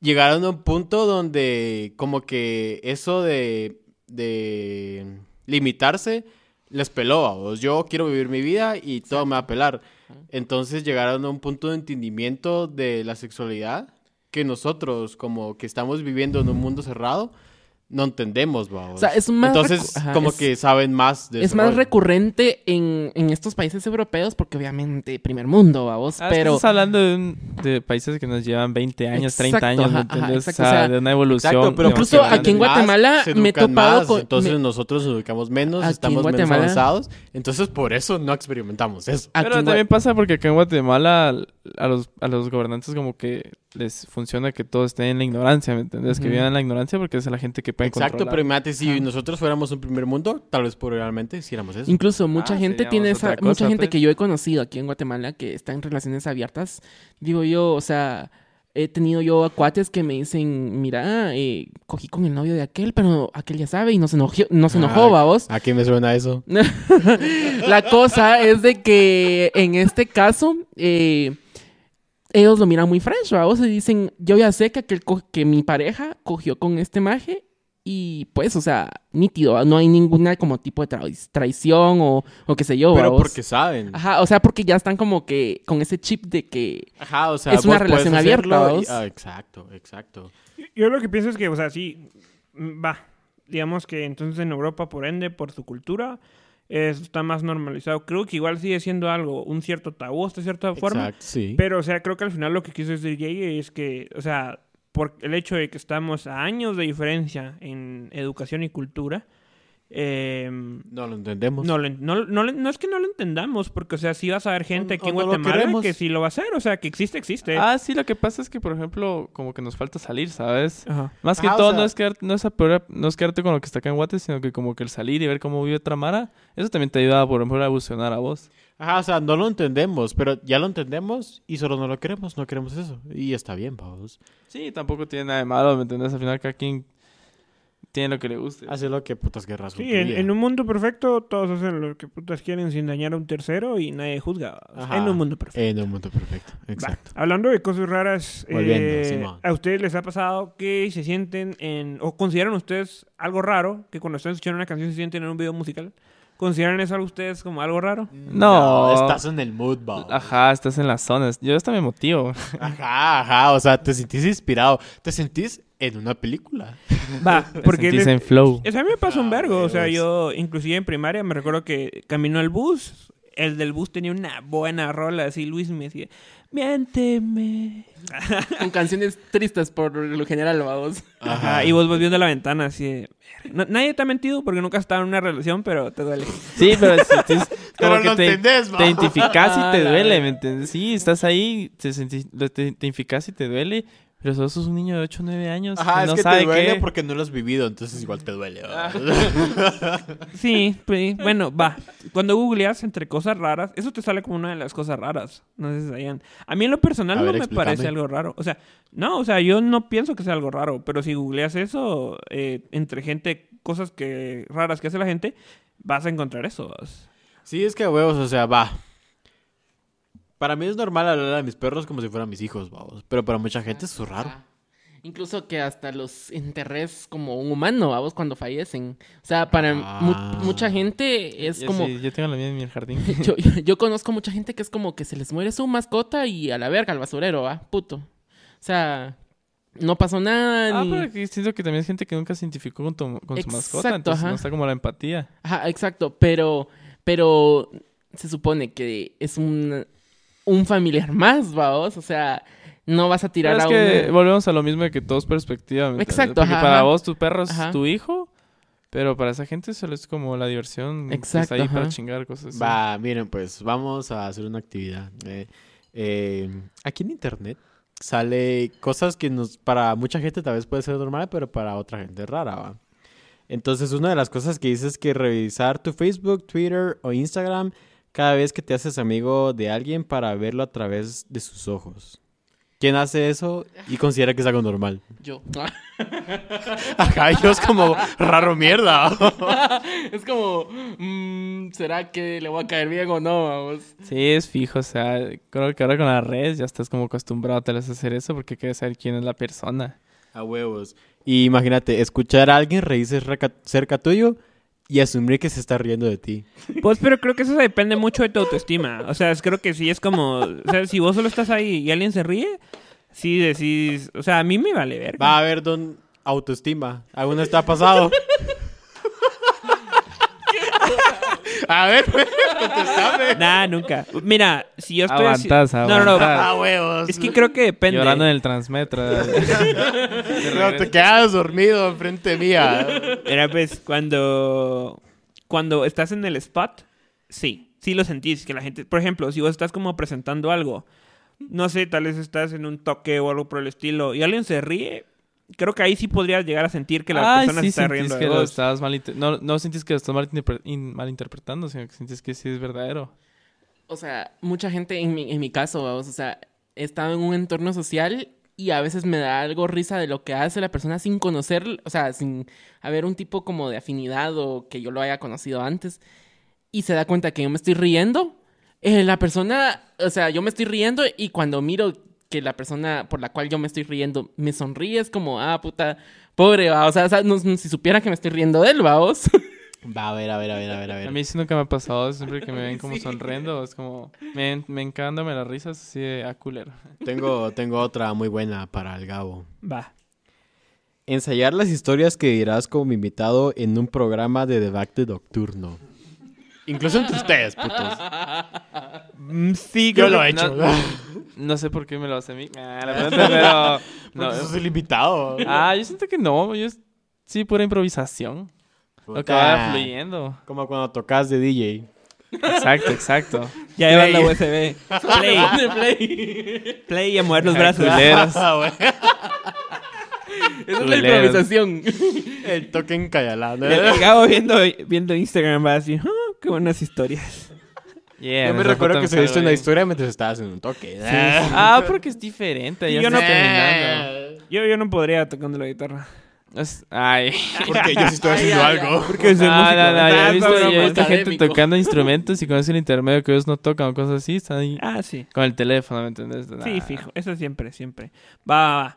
Llegaron a un punto donde como que eso de, de limitarse les peló. vamos. Yo quiero vivir mi vida y todo me va a pelar. Entonces llegaron a un punto de entendimiento de la sexualidad que nosotros como que estamos viviendo en un mundo cerrado no entendemos, vamos. O sea, es más Entonces, ajá, como es- que saben más de Es más rollo. recurrente en, en estos países europeos porque obviamente primer mundo, vamos, Ah, pero... estás hablando de, un- de países que nos llevan 20 años, 30 Exacto, años, ¿me exacto, o sea, o sea, de una evolución. Exacto, pero Incluso aquí en. Guatemala se me he topado más, con- Entonces me- nosotros nos educamos menos, Aquí en estamos menos avanzados. Entonces por eso no experimentamos eso. aquí Pero en también pasa porque acá en Guatemala a los, a los gobernantes como que les funciona que todo esté en la ignorancia, ¿me entiendes? Que vivan en la ignorancia porque es la gente que Exacto, controlar. pero imagínate, si nosotros fuéramos un primer mundo, tal vez probablemente hiciéramos eso. Incluso mucha Ah, gente tiene esa, cosa, mucha gente pues. que yo he conocido aquí en Guatemala que está en relaciones abiertas. Digo yo, o sea, he tenido yo cuates que me dicen, mira, eh, cogí con el novio de aquel, pero aquel ya sabe y no se enojó, no se enojó, vamos. ¿A qué me suena eso? La cosa es de que en este caso, eh, ellos lo miran muy fresh, vamos, y dicen, yo ya sé que, aquel que mi pareja cogió con este maje y pues, o sea, nítido, no hay ninguna como tipo de trai- traición o, o qué sé yo, Pero porque saben. Ajá, o sea, porque ya están como que con ese chip de que... Ajá, o sea, Es una relación abierta, y- ah, exacto, exacto. Yo lo que pienso es que, o sea, sí, mm, va. Digamos que entonces en Europa, por ende, por su cultura, está más normalizado. Creo que igual sigue siendo algo, un cierto tabú hasta cierta forma. Exacto, sí. Pero, o sea, creo que al final lo que quiso decir Jay es que, o sea, por el hecho de que estamos a años de diferencia en educación y cultura, eh, no lo entendemos. no, no, no, es que no lo entendamos, porque, o sea, sí vas a ver gente aquí O en Guatemala que sí lo va a hacer, o sea, que existe, existe. Ah, sí, lo que pasa es que, por ejemplo, como que nos falta salir, ¿sabes? Ajá. Más que Ajá, o todo, sea- no, es quedarte, no, es apeor- no es quedarte con lo que está acá en Guate, sino que como que el salir y ver cómo vive otra Mara, eso también te ayuda, por ejemplo, a evolucionar a vos. Ajá, o sea, no lo entendemos, pero ya lo entendemos y solo no lo queremos, no queremos eso. Y está bien, vamos. Sí, tampoco tiene nada de malo, ¿me entendés? Al final cada quien tiene lo que le guste. Hace lo que putas guerras Sí, en, en un mundo perfecto todos hacen lo que putas quieren sin dañar a un tercero y nadie juzga. Ajá. En un mundo perfecto. En un mundo perfecto, exacto. Va, Hablando de cosas raras, Volviendo, eh, Simón. ¿a ustedes les ha pasado que se sienten en... o consideran ustedes algo raro que cuando están escuchando una canción se sienten en un video musical? ¿Consideran eso a ustedes como algo raro? No. estás en el mood, vamos. Ajá, estás en las zonas. Yo hasta me motivo. Ajá, ajá, o sea, te sentís inspirado, te sentís en una película. Va, porque... Sentís les- en flow. Eso a mí me pasa un Ah, vergo. O sea, yo, inclusive en primaria, me recuerdo que caminó al bus. El del bus tenía una buena rola, así Luis me decía, miénteme. Con canciones tristes por lo general, vamos. Ajá, y vos vas viendo la ventana así de... Nadie te ha mentido porque nunca has estado en una relación, pero te duele. Sí, pero sentís Pero como que lo te, entendés, te identificas y te duele. ¿me entiendes? Sí, estás ahí, te, sentís- te, te identificas y te duele, pero solo sos un niño de 8 o 9 años Ajá, que es no que sabe te duele qué. porque no lo has vivido, entonces igual te duele. ¿va? Sí, pues, bueno, va. Cuando googleas entre cosas raras, eso te sale como una de las cosas raras. No sé si sabían. A mí en lo personal A no ver, me explícame. parece algo raro. O sea, no, o sea, yo no pienso que sea algo raro, pero si googleas eso eh, entre gente, cosas que raras que hace la gente, vas a encontrar eso. vas. Sí, es que a huevos, o sea, va. Para mí es normal hablar a mis perros como si fueran mis hijos, vamos. Pero para mucha gente es raro. Incluso que hasta los enterres como un humano, vamos, cuando fallecen. O sea, para mu- Ah. mucha gente es Yo como... sí, yo tengo la mía en mi jardín. Yo, yo conozco mucha gente que es como que se les muere su mascota y a la verga, al basurero, ¿va? Puto. O sea, no pasó nada ah, ni... pero aquí siento que también es gente que nunca se identificó con, tu- con su mascota, Exacto, entonces ajá. no está como la empatía. Ajá, exacto, pero, pero se supone que es un, un familiar más, vamos, o sea, no vas a tirar Pero es a que uno- volvemos a lo mismo de que todo es perspectiva. Exacto, Porque ajá, para ajá. vos tu perro es Ajá. tu hijo, pero para esa gente solo es como la diversión que Exacto, está ahí para chingar cosas así. Va, miren, pues vamos a hacer una actividad. Eh, eh, aquí en internet sale cosas que nos para mucha gente tal vez puede ser normal, pero para otra gente es rara, ¿va? Entonces, una de las cosas que dices es que revisar tu Facebook, Twitter o Instagram cada vez que te haces amigo de alguien para verlo a través de sus ojos. ¿Quién hace eso y considera que es algo normal? Yo. Ajá, yo es como raro mierda. es como, mm, ¿será que le voy a caer bien o no, vamos? Sí, es fijo, o sea, creo que ahora con las redes ya estás como acostumbrado tal vez a hacer eso porque quieres saber quién es la persona. A huevos. Y imagínate, escuchar a alguien reírse cerca, cerca tuyo y asumir que se está riendo de ti. Pues, pero creo que eso depende mucho de tu autoestima. O sea, creo que sí es como... O sea, si vos solo estás ahí y alguien se ríe, sí decís... O sea, a mí me vale ver. Va a ver, don... autoestima. ¿Alguna está pasado? A ver, pues, contestame. Nah, nunca. Mira, si yo estoy así- Aguantás, No, no, no. Ah, huevos. Es que creo que depende. Llorando en el transmetro. No, te quedas dormido enfrente mía. Era pues cuando cuando estás en el spot, sí, sí lo sentís que la gente, por ejemplo, si vos estás como presentando algo, no sé, tal vez estás en un toque o algo por el estilo y alguien se ríe, creo que ahí sí podrías llegar a sentir que la Ay, persona sí, se está riendo que lo no, no sentís que lo estás malinterpre- in- malinterpretando, sino que sentís que sí es verdadero. O sea, mucha gente, en mi, en mi caso, vamos, o sea, he estado en un entorno social y a veces me da algo risa de lo que hace la persona sin conocer, o sea, sin haber un tipo como de afinidad o que yo lo haya conocido antes y se da cuenta que yo me estoy riendo. eh, la persona, o sea, yo me estoy riendo y cuando miro que la persona por la cual yo me estoy riendo me sonríe, es como, ah, puta, pobre, va. O sea, o sea, no- no- si supiera que me estoy riendo de él, vamos. Va, a ver, a ver, a ver, a ver, a ver. A mí sí nunca me ha pasado, siempre que me ven como sonriendo, es como, me, me encándome las risas así de a culero. Tengo, tengo otra muy buena para el Gabo. Va. Ensayar las historias que dirás como invitado en un programa de debate nocturno. Incluso entre ustedes, putos. Mm, Sí, Yo lo he hecho. No, no sé por qué me lo hace a mí, ah, la pregunta, pero... No, es el invitado. ah, yo siento que no, yo es- sí, pura improvisación. Lo que vaya fluyendo. Como cuando tocas de DJ. Exacto, exacto. Ya llevan la. USB. Play, Play. play y a mover los brazos. Ah, güey. Esa es la improvisación. El toque encayalado. El Gabo viendo, viendo Instagram va así, "Ah, qué buenas historias. Yeah, Yo me recuerdo que se viste salió una historia mientras estabas en un toque. Ah, porque es diferente, ya Yo no- terminando. Yo, yo no podría tocando la guitarra. Es- Ay. Porque yo sí estoy haciendo algo. Porque soy Ah, músico. no, no, yo Ah, he visto, broma. yo he visto gente tocando instrumentos y con ese intermedio que ellos no tocan o cosas así, están ahí Ah, sí. con el teléfono, ¿me entiendes? Sí, Nah. fijo. Eso siempre, siempre. Va, va, va.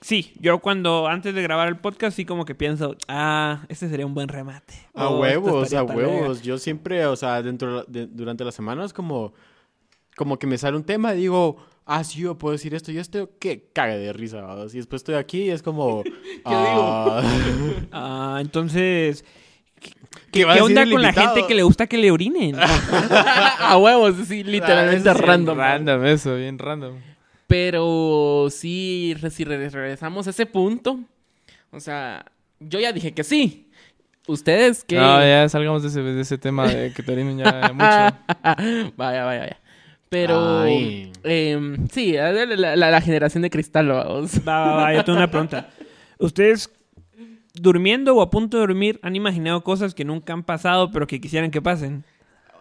Sí, yo cuando antes de grabar el podcast sí como que pienso, ah, este sería un buen remate. A Oh, huevos, a huevos. Yo siempre, o sea, dentro de- durante la semana es como, como que me sale un tema y digo, ah, sí, yo puedo decir esto y esto, que cague de risa. ¿verdad? Y después estoy aquí y es como, ah, verga. Ah, entonces, ¿qué, va a ¿qué decir onda con la gente que le gusta que le orinen? a huevos, sí, literalmente Ah, random. Random eso, bien random. Pero sí, si re- regresamos a ese punto, o sea, yo ya dije que sí. Ustedes que... No, ya salgamos de ese, de ese tema de que te orinen ya mucho. vaya, vaya, vaya. Pero em, sí, la, la- generación de cristal, vamos. Va, va, va, yo tengo una pregunta. ¿Ustedes durmiendo o a punto de dormir han imaginado cosas que nunca han pasado pero que quisieran que pasen?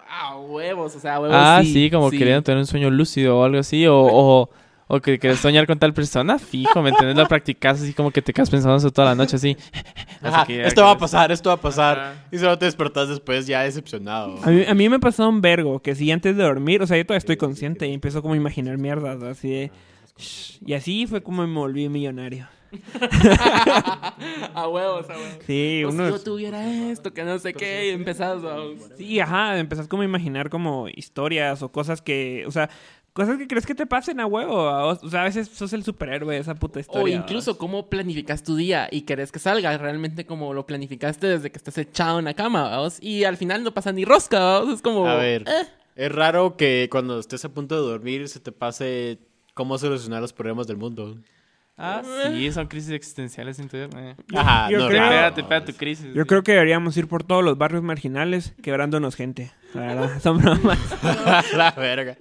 A huevos, o sea, huevos. Ah, sí, sí, como queriendo tener un sueño lúcido o algo así, o, o, o que quieres soñar con tal persona, fijo, ¿me entiendes? Lo practicas así como que te quedas pensando eso toda la noche así. Ajá, Así que esto va a pasar, esto va a pasar. Ajá. Y solo te despertás después ya decepcionado. A mí, a mí me pasó un vergo que si antes de dormir, o sea, yo todavía estoy consciente y empiezo como a imaginar mierdas así de... "Shh", Y así fue como me volví millonario. A huevos, a huevos. Sí, si uno... yo tuviera esto, que no sé qué, y empezás, vamos. Sí, ajá, empezás como a imaginar como historias o cosas que, o sea, cosas que crees que te pasen a huevo. a vos. O sea, a veces sos el superhéroe de esa puta historia. O incluso cómo planificas tu día y querés que salga realmente como lo planificaste desde que estás echado en la cama, vamos. Y al final no pasa ni rosca, vamos. Es como... A ver, eh. es raro que cuando estés a punto de dormir se te pase cómo solucionar los problemas del mundo. Ah, sí, son crisis existenciales. Entonces, eh. Ajá, yo no, creo- Te pega, te pega tu crisis. Yo creo que deberíamos ir por todos los barrios marginales quebrándonos gente. La verdad, son bromas. la verga.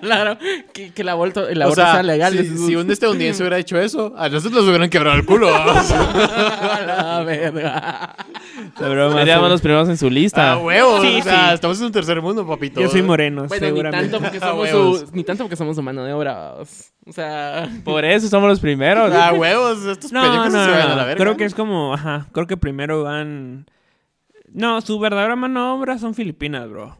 Claro, que, que el aborto, el O aborto sea, sea legal. si, es- si un estadounidense hubiera hecho eso, a nosotros nos hubieran quebrado el culo. la verga. Son bromas, Seríamos los primeros en su lista. A huevos. Sí, o sea, sí. estamos en un tercer mundo, papito. Yo soy moreno, Bueno, ni seguramente. tanto, porque somos su, ni tanto porque somos su mano de obra. O sea... Por eso somos los primeros. A huevos. Estos No, pendejos no, se van a no, la no. verga. Creo que es como, ajá, creo que primero van... No, su verdadera mano de obra son Filipinas, bro.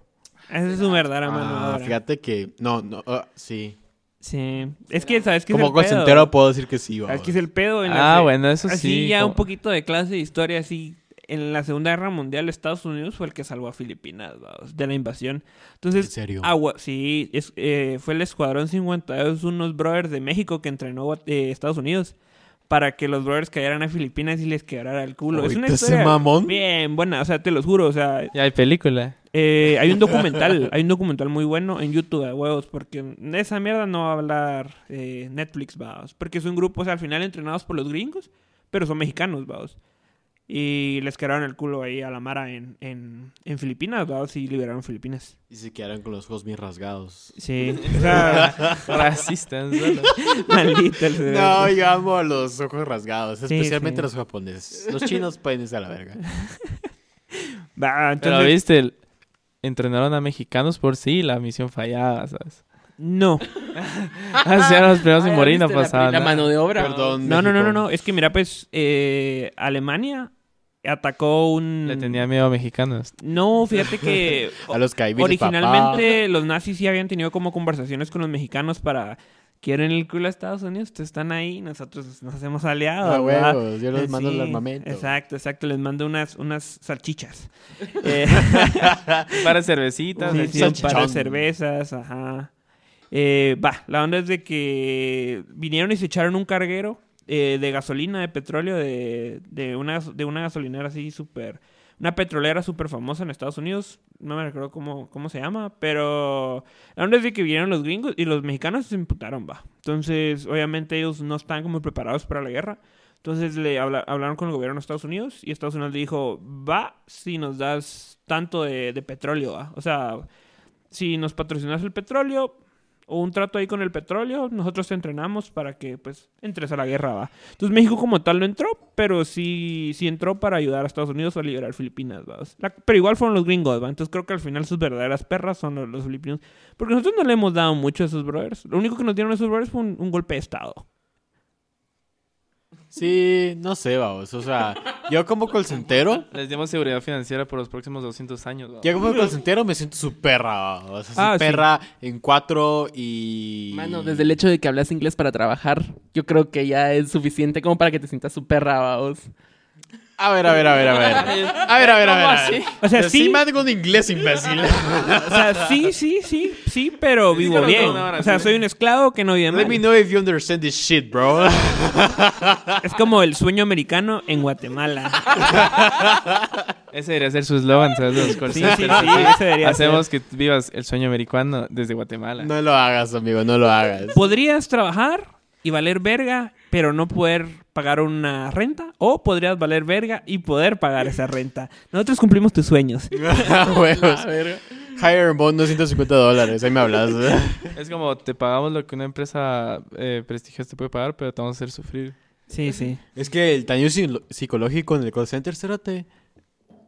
Esa es su verdadera mano de Ah, obra. fíjate que... No, no, ah, sí. Sí. Es que, ¿sabes qué es Como el pedo? consentero puedo decir que sí, ¿Sabes vamos. qué es el pedo? En la Ah, se- bueno, eso Así sí. ya como- un poquito de clase de historia, así... En la Segunda Guerra Mundial, Estados Unidos fue el que salvó a Filipinas, vamos, de la invasión. Entonces, ¿En serio? Ah, hue- sí, es, eh, fue el Escuadrón 52, unos brothers de México que entrenó eh, Estados Unidos para que los brothers cayeran a Filipinas y les quebrara el culo. es una historia mamón. bien buena, o sea, te los juro, o sea, Ya hay película. eh, hay un documental, hay un documental muy bueno en YouTube de huevos, porque de esa mierda no va a hablar eh, Netflix, vamos, porque es un grupo, o sea, al final entrenados por los gringos, pero son mexicanos, vamos. Y les quedaron el culo ahí a la Mara en, en, en Filipinas, vamos, y liberaron Filipinas. Y se quedaron con los ojos bien rasgados. Sí, o sea, Racistas. maldito el cerebro. No, yo amo los ojos rasgados, Sí, especialmente sí. los japoneses. Los chinos pueden irse a la verga. Va, Pero entonces, viste, el- entrenaron a mexicanos por sí la misión fallaba, ¿sabes? no. Hacían los primeros Ah, sin ¿ya morir, no viste la- mano de obra. Perdón. No, no, no, no, no, es que mira, pues, eh, Alemania atacó un... Le tenía miedo a mexicanos. No, fíjate que A los caibines, originalmente los nazis sí habían tenido como conversaciones con los mexicanos para quieren el culo a Estados Unidos, ustedes están ahí, nosotros nos hacemos aliados. Ah, ¿verdad? huevos, yo les Eh, mando el sí, armamento. Exacto, exacto, les mando unas, unas salchichas. Eh, Para cervecitas. sí, de sí, un salchichón. par de cervezas, ajá. Eh, va, la onda es de que vinieron y se echaron un carguero eh, de gasolina, de petróleo, de, de, una, de una gasolinera así súper... Una petrolera súper famosa en Estados Unidos. No me recuerdo cómo, cómo se llama. Pero la onda es de que vinieron los gringos y los mexicanos se imputaron, va. Entonces, obviamente ellos no estaban como preparados para la guerra. Entonces le habla- hablaron con el gobierno de Estados Unidos y Estados Unidos le dijo, va si nos das tanto de, de petróleo, va. O sea, si nos patrocinas el petróleo o un trato ahí con el petróleo, nosotros entrenamos para que pues entres a la guerra, va. Entonces México como tal no entró, pero sí, sí entró para ayudar a Estados Unidos a liberar Filipinas, va. Pero igual fueron los gringos, va. Entonces creo que al final sus verdaderas perras son los, filipinos. Porque nosotros no le hemos dado mucho a esos brothers. Lo único que nos dieron a esos brothers fue un golpe de estado. Sí, no sé, vamos. O sea, yo como colcentero, Les dimos seguridad financiera por los próximos 200 años. yo como colcentero me siento su perra, vamos. O sea, su Ah, sí. perra en cuatro y... Mano, desde el hecho de que hablas inglés para trabajar, yo creo que ya es suficiente como para que te sientas su perra, vamos. A ver, a ver, a ver, a ver. A ver, a ver, a ver. O sea, sí. me digo en inglés, imbécil. O sea, sí, sí, sí, sí, pero vivo bien. ahora O sea, sí. soy un esclavo que no vive Let mal. me know if you understand this shit, bro. Es como el sueño americano en Guatemala. Ese debería ser su eslogan, ¿sabes? De los call Sí, sí, centers, sí, así. ese debería Hacemos que vivas el sueño americano desde Guatemala. No lo hagas, amigo, no lo hagas. Podrías trabajar y valer verga, pero no poder pagar una renta. O podrías valer verga y poder pagar esa renta. Nosotros cumplimos tus sueños. Huevos. Hire and bond 250 dólares, ahí me hablas. Es como, te pagamos lo que una empresa eh, prestigiosa te puede pagar, pero te vamos a hacer sufrir. Sí, sí. Es que el daño psi- psicológico en el call center, cérate,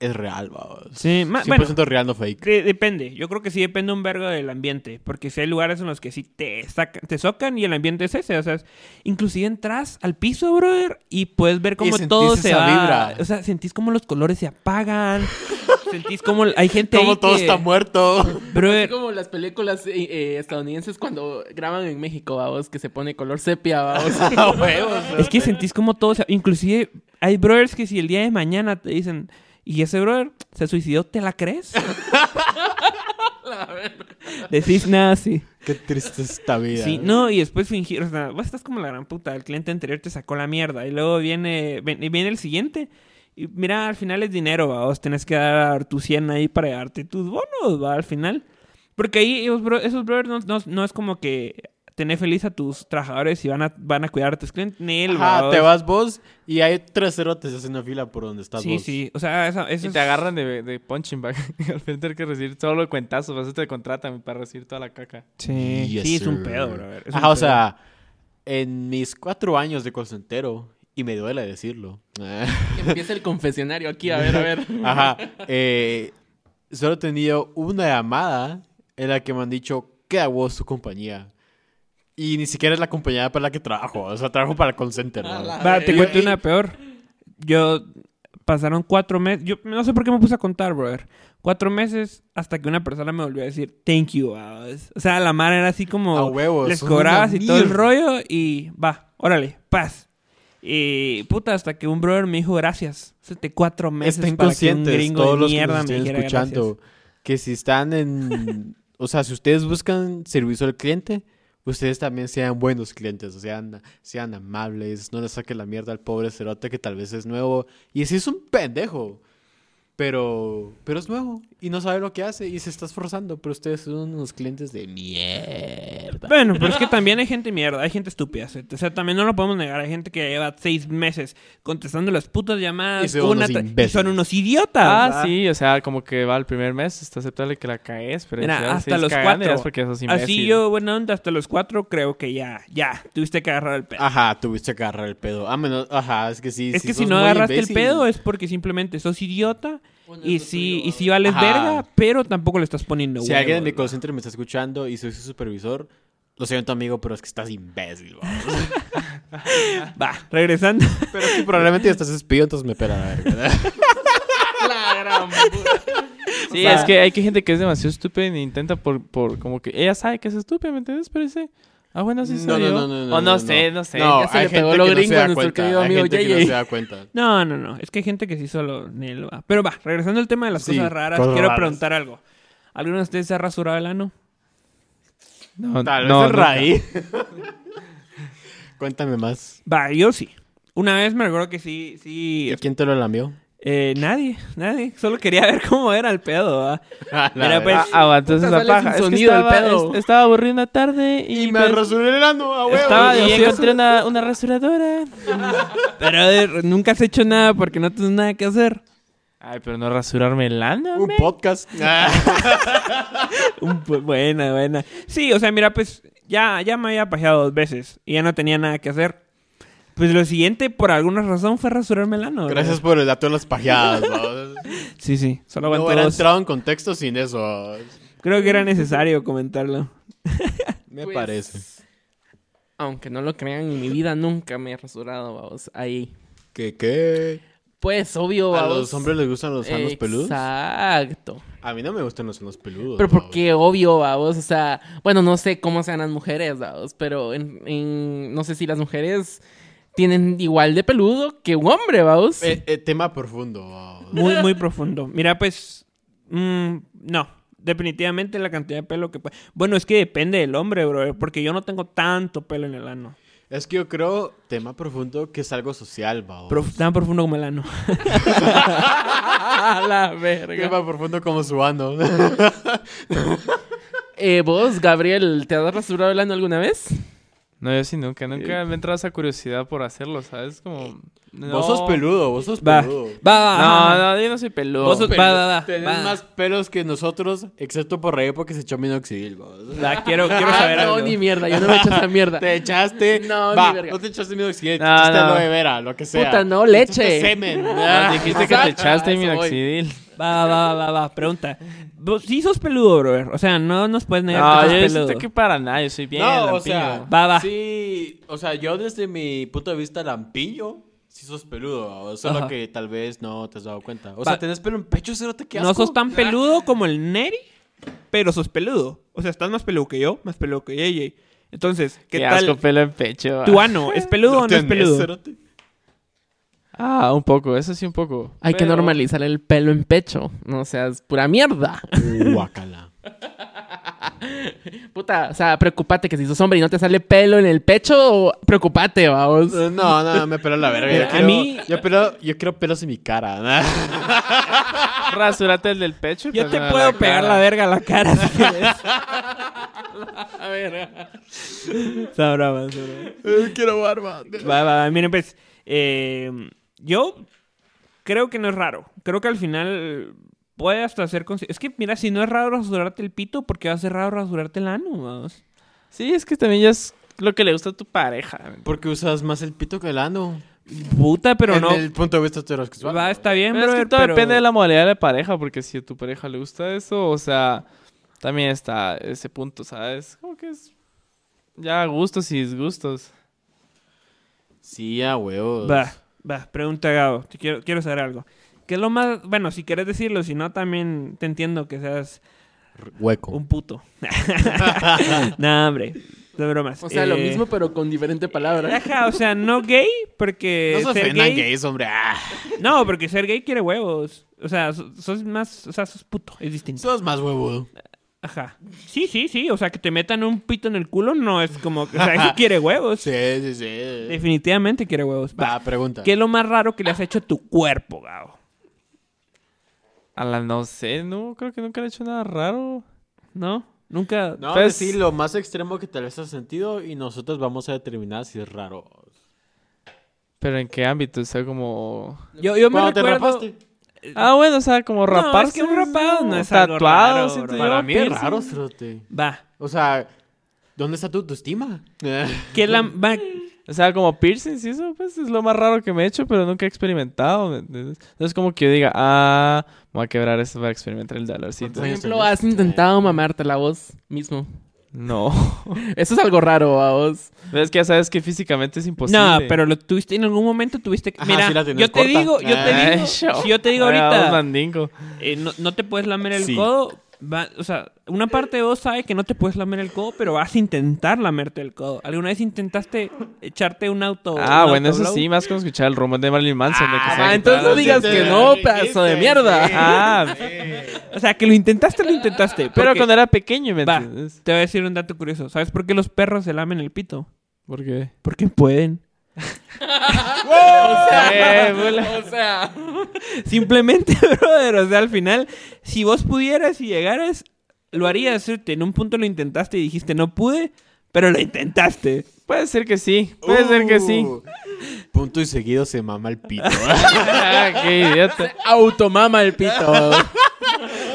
es real, vamos. Sí, ma- 100% bueno. real, no fake. De- depende, yo creo que sí depende un vergo del ambiente, porque si hay lugares en los que sí te sacan, te socan y el ambiente es ese, o sea, es- inclusive entras al piso, brother, y puedes ver cómo todo se esa va, vibra. o sea, sentís como los colores se apagan, sentís como hay gente Como ahí todo que- está muerto. Así brother, como las películas eh, eh, estadounidenses cuando graban en México, vamos, que se pone color sepia, vamos. Es que sentís como todo, se- inclusive hay brothers que si el día de mañana te dicen, y ese brother se suicidó, ¿te la crees? Decís nada, sí. Qué triste esta vida. Sí, no, y después fingir, o sea, vos estás como la gran puta, el cliente anterior te sacó la mierda y luego viene, ven- y viene el siguiente y mira, al final es dinero, va, vos tenés que dar tu 100 ahí para darte tus bonos, va, al final. Porque ahí esos, bro- esos brothers no, no- no es como que tener feliz a tus trabajadores y van a, van a cuidar a tus clientes, va, Ajá, vos. te vas vos y hay tres cerotes haciendo fila por donde estás Sí, vos. sí, o sea, eso, eso Y es- te agarran de, de punching bag. Al frente tener que recibir solo cuentazos. Vas a te contratan para recibir toda la caca. Sí, Yes, sí, es un pedo, es un Ajá, o sea, en mis cuatro años de colcentero, y me duele decirlo. Empieza el confesionario aquí, a ver, a ver. Ajá. eh, solo he tenido una llamada en la que me han dicho, ¿qué hago su compañía? Y ni siquiera es la compañía para la que trabajo. O sea, trabajo para el call center. ¿no? Va, te cuento una peor. Yo pasaron cuatro meses. Yo no sé por qué me puse a contar, brother. Cuatro meses hasta que una persona me volvió a decir thank you. ah, O sea, la mar era así como A huevos. les cobrabas y todo el mierda. rollo y va, órale, paz. Y puta, hasta que un brother me dijo gracias. Hace cuatro meses Estén para que un gringo todos de los que mierda nos me dijera escuchando, gracias. que si están en... o sea, si ustedes buscan servicio al cliente, ustedes también sean buenos clientes, sean, sean amables, no le saquen la mierda al pobre cerote que tal vez es nuevo. Y si es un pendejo, pero, pero es nuevo y no sabe lo que hace y se está esforzando, pero ustedes son unos clientes de mierda. Bueno, pero es que también hay gente mierda, hay gente estúpida. O sea, también no lo podemos negar. Hay gente que lleva seis meses contestando las putas Y llamadas. son una unos y son unos idiotas. Ah, ¿verdad? sí, o sea, como que va el primer mes, está aceptable que la caes, pero Mira, ya hasta los cuatro. porque sos. Así yo, buena onda, hasta los cuatro creo que ya, ya, tuviste que agarrar el pedo. Ajá, tuviste que agarrar el pedo. Ah, menos, ajá, es que sí. es que si no agarraste imbécil. el pedo es porque simplemente sos idiota Bueno, y sí, tuyo, y sí vales Ajá. verga, pero tampoco le estás poniendo Si alguien en mi call center me está escuchando y soy su supervisor, lo siento amigo, pero es que estás imbécil. ¿va? Regresando. pero es que probablemente ya estás despedido, entonces me pela la verga. La gran puta. Sí, es que hay que gente que es demasiado estúpida y intenta por, por como que ella sabe que es estúpida, ¿me entiendes? Pero dice, ah, bueno, sí No, no, no, no, no, O no, no, sé, no. sé. No, ya se hay le gente pegó que lo no se gringo da a nuestro cuenta. querido Hay amigo gente que no JJ. se da cuenta. No, no, no, es que hay gente que sí solo ni lo va. Pero va, regresando al tema de las Sí, cosas raras, cosas quiero raras. preguntar algo. ¿Alguno de ustedes se ha rasurado el ano? No, Tal vez no, el nunca. raíz. Cuéntame más. Va, yo sí. Una vez me recuerdo que sí, ¿Y sí. quién te lo lamió? Eh, nadie, nadie. Solo quería ver cómo era el pedo, ¿va? La Mira, pues, Ah, aguanta, esa es Puta, la paja. Es que estaba, pedo. es- estaba aburrido una tarde y, y me pues, rasuré el ano, a huevo. Estaba y encontré una, una rasuradora. Pero ver, nunca has hecho nada porque no tienes nada que hacer. Ay, pero no rasurarme el ano, Un podcast. Un pu- buena, buena. Sí, o sea, mira, pues ya, ya me había pajeado dos veces y ya no tenía nada que hacer. Pues lo siguiente, por alguna razón, fue rasurarme el ano. Gracias por el dato de las pajeadas. ¿no? Sí, sí, solo No hubiera entrado en contexto sin eso. Creo que era necesario comentarlo. Me Pues, parece. Aunque no lo crean, en mi vida nunca me he rasurado, vamos. Ahí. ¿Qué qué? Pues, obvio, ¿A vamos. los hombres les gustan los sanos peludos? Exacto. A mí no me gustan los sanos peludos. Pero vamos. porque obvio, vamos, o sea, bueno, no sé cómo sean las mujeres, vamos, pero en, en- no sé si las mujeres tienen igual de peludo que un hombre, vamos. Eh, eh, tema profundo. vamos. Muy, muy profundo. Mira, pues. mm, no. Definitivamente la cantidad de pelo que. pu- Bueno, es que depende del hombre, bro. Porque yo no tengo tanto pelo en el ano. Es que yo creo, tema profundo, que es algo social, vamos. Prof- tan profundo como el ano. la verga. Tema profundo como su ano. Eh, vos, Gabriel, ¿te has rasurado el ano alguna vez? No, yo sí nunca. Nunca me entrado esa curiosidad por hacerlo, ¿sabes? Como... No. Vos sos peludo, vos sos Va. peludo. Va, va, No, va. no, yo no soy peludo. Vos sos- va, va, va, Tenés va. más pelos que nosotros, excepto por Rey porque se echó minoxidil, vamos. Va, quiero, quiero saber Ah, no, algo. ni mierda, yo no me hecho esa mierda. Te echaste. No, va, ni verga. no te echaste minoxidil, te No, echaste no. aloe vera, lo que sea. Puta, no, Te echaste leche. semen. No, dijiste que te echaste Eso voy. Va, va, va, va. Pregunta. Vos sí sos peludo, bro. O sea, no nos puedes negar No, que yo sos peludo. siento que para nada, yo soy bien no, o sea, Va, va. Sí, o sea, yo desde mi punto de vista lampiño, sí sos peludo, solo Ajá. que tal vez no te has dado cuenta. O Va. sea, tenés pelo en pecho, cero te quedas. No sos tan peludo como el Neri, pero sos peludo. O sea, estás más peludo que yo, más peludo que JJ. Entonces, ¿qué Qué tal? asco pelo en pecho. ¿Tu ano es peludo o no es peludo? Ah, un poco, eso sí un poco. Hay que normalizar el pelo en pecho. No seas pura mierda. Guacala. Puta, o sea, preocupate que si sos hombre y no te sale pelo en el pecho, preocupate, vamos. Eh, No, no, me pelo la verga. Yo a quiero, mí- Yo, pelo, yo quiero pelos en mi cara. ¿no? Rasúrate el del pecho. Yo te a puedo pegar cara. la verga a la cara si quieres. A ver. Está brava, está brava. quiero barba. Va, va, miren, pues, eh, yo creo que no es raro. Creo que al final puede hasta ser... Es que, mira, si no es raro rasurarte el pito, ¿por qué va a ser raro rasurarte el ano? vamos? Sí, es que también ya es lo que le gusta a tu pareja. Porque usas más el pito que el ano. Puta, pero en no... el punto de vista heterosexual. Va, está bien, Pero es que brother, todo pero- depende de la modalidad de la pareja, porque si a tu pareja le gusta eso, o sea, también está ese punto, ¿sabes? Como que es ya gustos y disgustos. Sí, a huevos. Va, va, pregunta Gabo. Quiero, quiero saber algo. ¿Qué es lo más... Bueno, si quieres decirlo, si no, también te entiendo que seas Hueco. un puto. nah, hombre. De bromas. O sea, lo Eh, mismo, pero con diferente palabra. Ajá, o sea, no gay, porque No se ser gay... gays, hombre. Ah. No, porque ser gay quiere huevos. O sea, so- sos más... O sea, sos puto. Es distinto. Sos más huevudo. Ajá. Sí, sí, sí. O sea, que te metan un pito en el culo no es como... que- O sea, eso quiere huevos. Sí, sí, sí. Definitivamente quiere huevos. Va. Va, pregunta. ¿Qué es lo más raro que le has hecho a tu cuerpo, Gao? A la no sé, no, creo que nunca le he hecho nada raro. ¿No? Nunca... No, Pues- sí, lo más extremo que tal vez has sentido y nosotros vamos a determinar si es raro. Pero en qué ámbito, o sea, como... Yo, yo me ¿Cuándo te recuerdo... rapaste? Ah, bueno, o sea, como No, es raparse. que un rapado no es algo Tatuado, raro, bro. Para mí es raro, cerote. Va. O sea, ¿dónde está tu autoestima? ¿Qué la... va... O sea, como piercings y eso, pues es lo más raro que me he hecho, pero nunca he experimentado. ¿me entiendes? No es como que yo diga, ah, me voy a quebrar esto para experimentar el dolorcito. Por ejemplo, has intentado mamarte la voz mismo. No. Eso es algo raro a vos. Es que ya sabes que físicamente es imposible. No, pero lo tuviste en algún momento tuviste que... Ajá, Mira, sí la tenés yo te corta. digo, yo te Ay, digo, show. si yo te digo ahorita, eh, no, no te puedes lamer el Sí. codo, va- o sea, una parte de vos sabe que no te puedes lamer el codo, pero vas a intentar lamerte el codo. ¿Alguna vez intentaste echarte un auto? Ah, un bueno, eso sí, más como escuchar el rumor de Marilyn Manson. de que Ah, entonces no digas que no, pedazo de mierda. Ah, O sea, que lo intentaste, lo intentaste. pero cuando era pequeño, ¿me Va, entiendes? te voy a decir un dato curioso. ¿Sabes por qué los perros se lamen el pito? ¿Por qué? Porque pueden. Eh, bula. O sea, Simplemente, brother, o sea, al final, si vos pudieras y llegaras, lo harías. ¿cierto? En un punto lo intentaste y dijiste, no pude, pero lo intentaste. Puede ser que sí, puede ser que sí. Uh, Punto y seguido se mama el pito. Ah, qué idiota. automama el pito.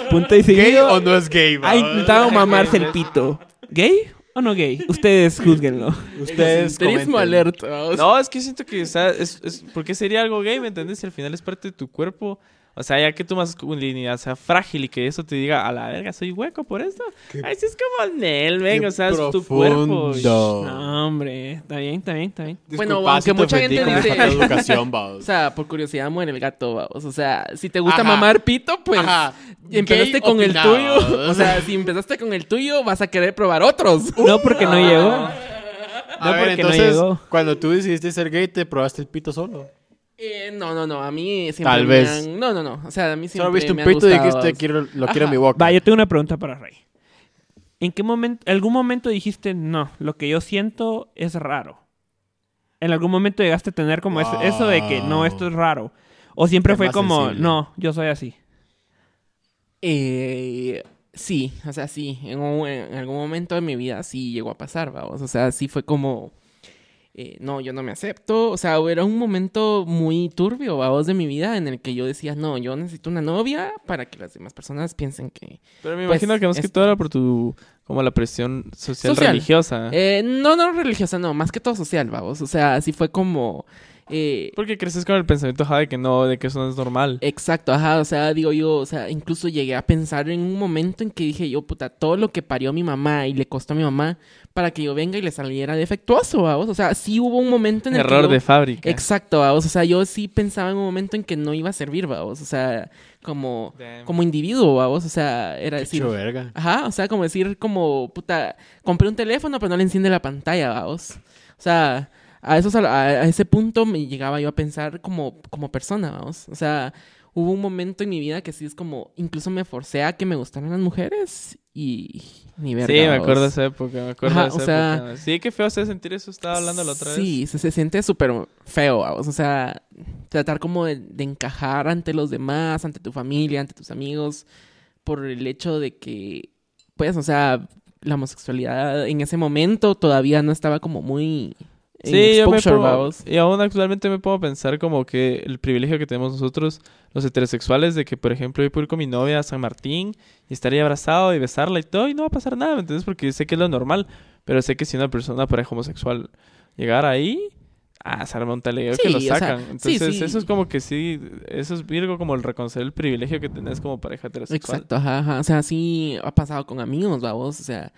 Punto y ¿Gay seguido. o no es gay? Ha intentado mamarse el pito. ¿Gay o no gay? Ustedes juzguenlo. Ustedes comenten. alert. vamos. No, es que siento que, o sea, es, es, ¿por qué sería algo gay, me entiendes? Si al final es parte de tu cuerpo. O sea, ya que tu masculinidad sea frágil y que eso te diga, a la verga, soy hueco por esto. Ay, sí es como Nel, venga, o sea, es tu cuerpo. No, hombre. Está bien, está bien, está bien. Bueno, aunque si mucha gente dice- educación, va. O sea, por curiosidad muere el gato, vamos. O sea, si te gusta Ajá. mamar pito, pues Ajá. empezaste con el tuyo. O sea, si empezaste con el tuyo, vas a querer probar otros. No porque no llegó. A No, ver, porque no entonces, llegó. cuando tú decidiste ser gay, ¿te probaste el pito solo? Eh, no, no, no. A mí siempre Tal me vez. han- No, no, no. O sea, a mí siempre Solo viste un me han pito y gustado, dijiste, quiero, lo quiero en Ajá. mi boca. Va, yo tengo una pregunta para Rey. ¿En qué momento, algún momento dijiste, no, lo que yo siento es raro? ¿En algún momento llegaste a tener como eso, eso de que, no, Wow. esto es raro? ¿O siempre fue más como, sensible. no, yo soy así? Eh, sí, o sea, sí. En, un- en algún momento de mi vida sí llegó a pasar, vamos. O sea, sí fue como. Eh, no, yo no me acepto. O sea, era un momento muy turbio, vamos, de mi vida en el que yo decía, no, yo necesito una novia para que las demás personas piensen que. Pero me Pues, imagino que más que es- todo era por tu, como la presión social, Social. religiosa. Eh, no, no religiosa, no, más que todo social, vamos. O sea, sí fue como. Eh, Porque creces con el pensamiento ajá, de que no, de que eso no es normal. Exacto, ajá, o sea, digo yo, o sea, incluso llegué a pensar en un momento en que dije yo, puta, todo lo que parió mi mamá y le costó a mi mamá para que yo venga y le saliera defectuoso, vamos, o sea, sí hubo un momento en el Error que yo- de fábrica. Exacto, vamos, o sea, yo sí pensaba en un momento en que no iba a servir, vamos, o sea, como, Damn. como individuo, vamos, o sea, era decir... Hecho verga. Ajá, o sea, como decir, como, puta, compré un teléfono pero no le enciende la pantalla, vamos. O sea, a, esos, a, a ese punto me llegaba yo a pensar como, como persona, vamos. O sea, hubo un momento en mi vida que sí es como, incluso me forcé a que me gustaran las mujeres y ni verga, Sí, me acuerdo de esa época, me acuerdo Ajá, de esa o sea- época. Sí, qué feo se sentir eso, estaba hablando la otra vez. Sí, se, se siente súper feo, vamos. O sea, tratar como de, de encajar ante los demás, ante tu familia, ante tus amigos, por el hecho de que, pues, o sea, la homosexualidad en ese momento todavía no estaba como muy... en Sí, yo me pongo, y aún actualmente me a pensar como que el privilegio que tenemos nosotros, los heterosexuales, de que, por ejemplo, yo puedo ir con mi novia a San Martín y estaría abrazado y besarla y todo y no va a pasar nada, ¿me entiendes? Porque sé que es lo normal, pero sé que si una persona, pareja homosexual, llegara ahí, ah, se arma un taleo que Sí, lo o sea, sacan. sí, Entonces, sí. eso es como que sí, eso es Virgo como el reconocer el privilegio que tenés como pareja heterosexual. Exacto, ajá, ajá. O sea, sí ha pasado con amigos, vamos. O sea,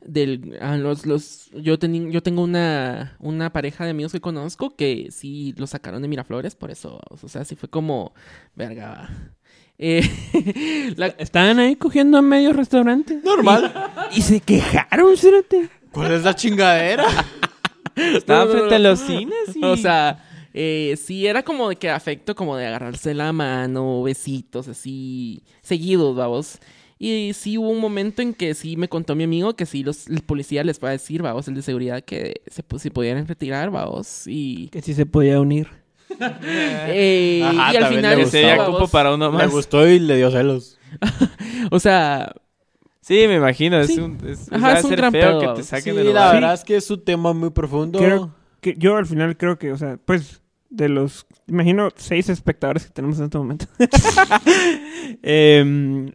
del, a los, los, yo, teni- yo tengo una, una pareja de amigos que conozco que sí lo sacaron de Miraflores, por eso. O sea, sí fue como, verga. Eh, la- Estaban ahí cogiendo a medio restaurante. Normal. Y se quejaron, cérate. ¿Cuál es la chingadera? Estaban No, no, frente a no. los cines y... O sea, eh, sí era como de que afecto, como de agarrarse la mano, besitos así, seguidos, vamos. Y sí hubo un momento en que sí me contó mi amigo que sí los, el policía les va a decir, vamos, el de seguridad, que se, si podían retirar, vamos. Y, Que sí se podía unir. eh, Ajá, y al también final... le gustaba. cupo para uno Me más. gustó y le dio celos. O sea, Sí, me imagino. Es Sí. un, es, Ajá, es un gran feo pedo, que te Sí, saquen de la verdad es que es un tema muy profundo. Creo que yo al final creo que, o sea, pues de los, imagino, seis espectadores que tenemos en este momento. Em,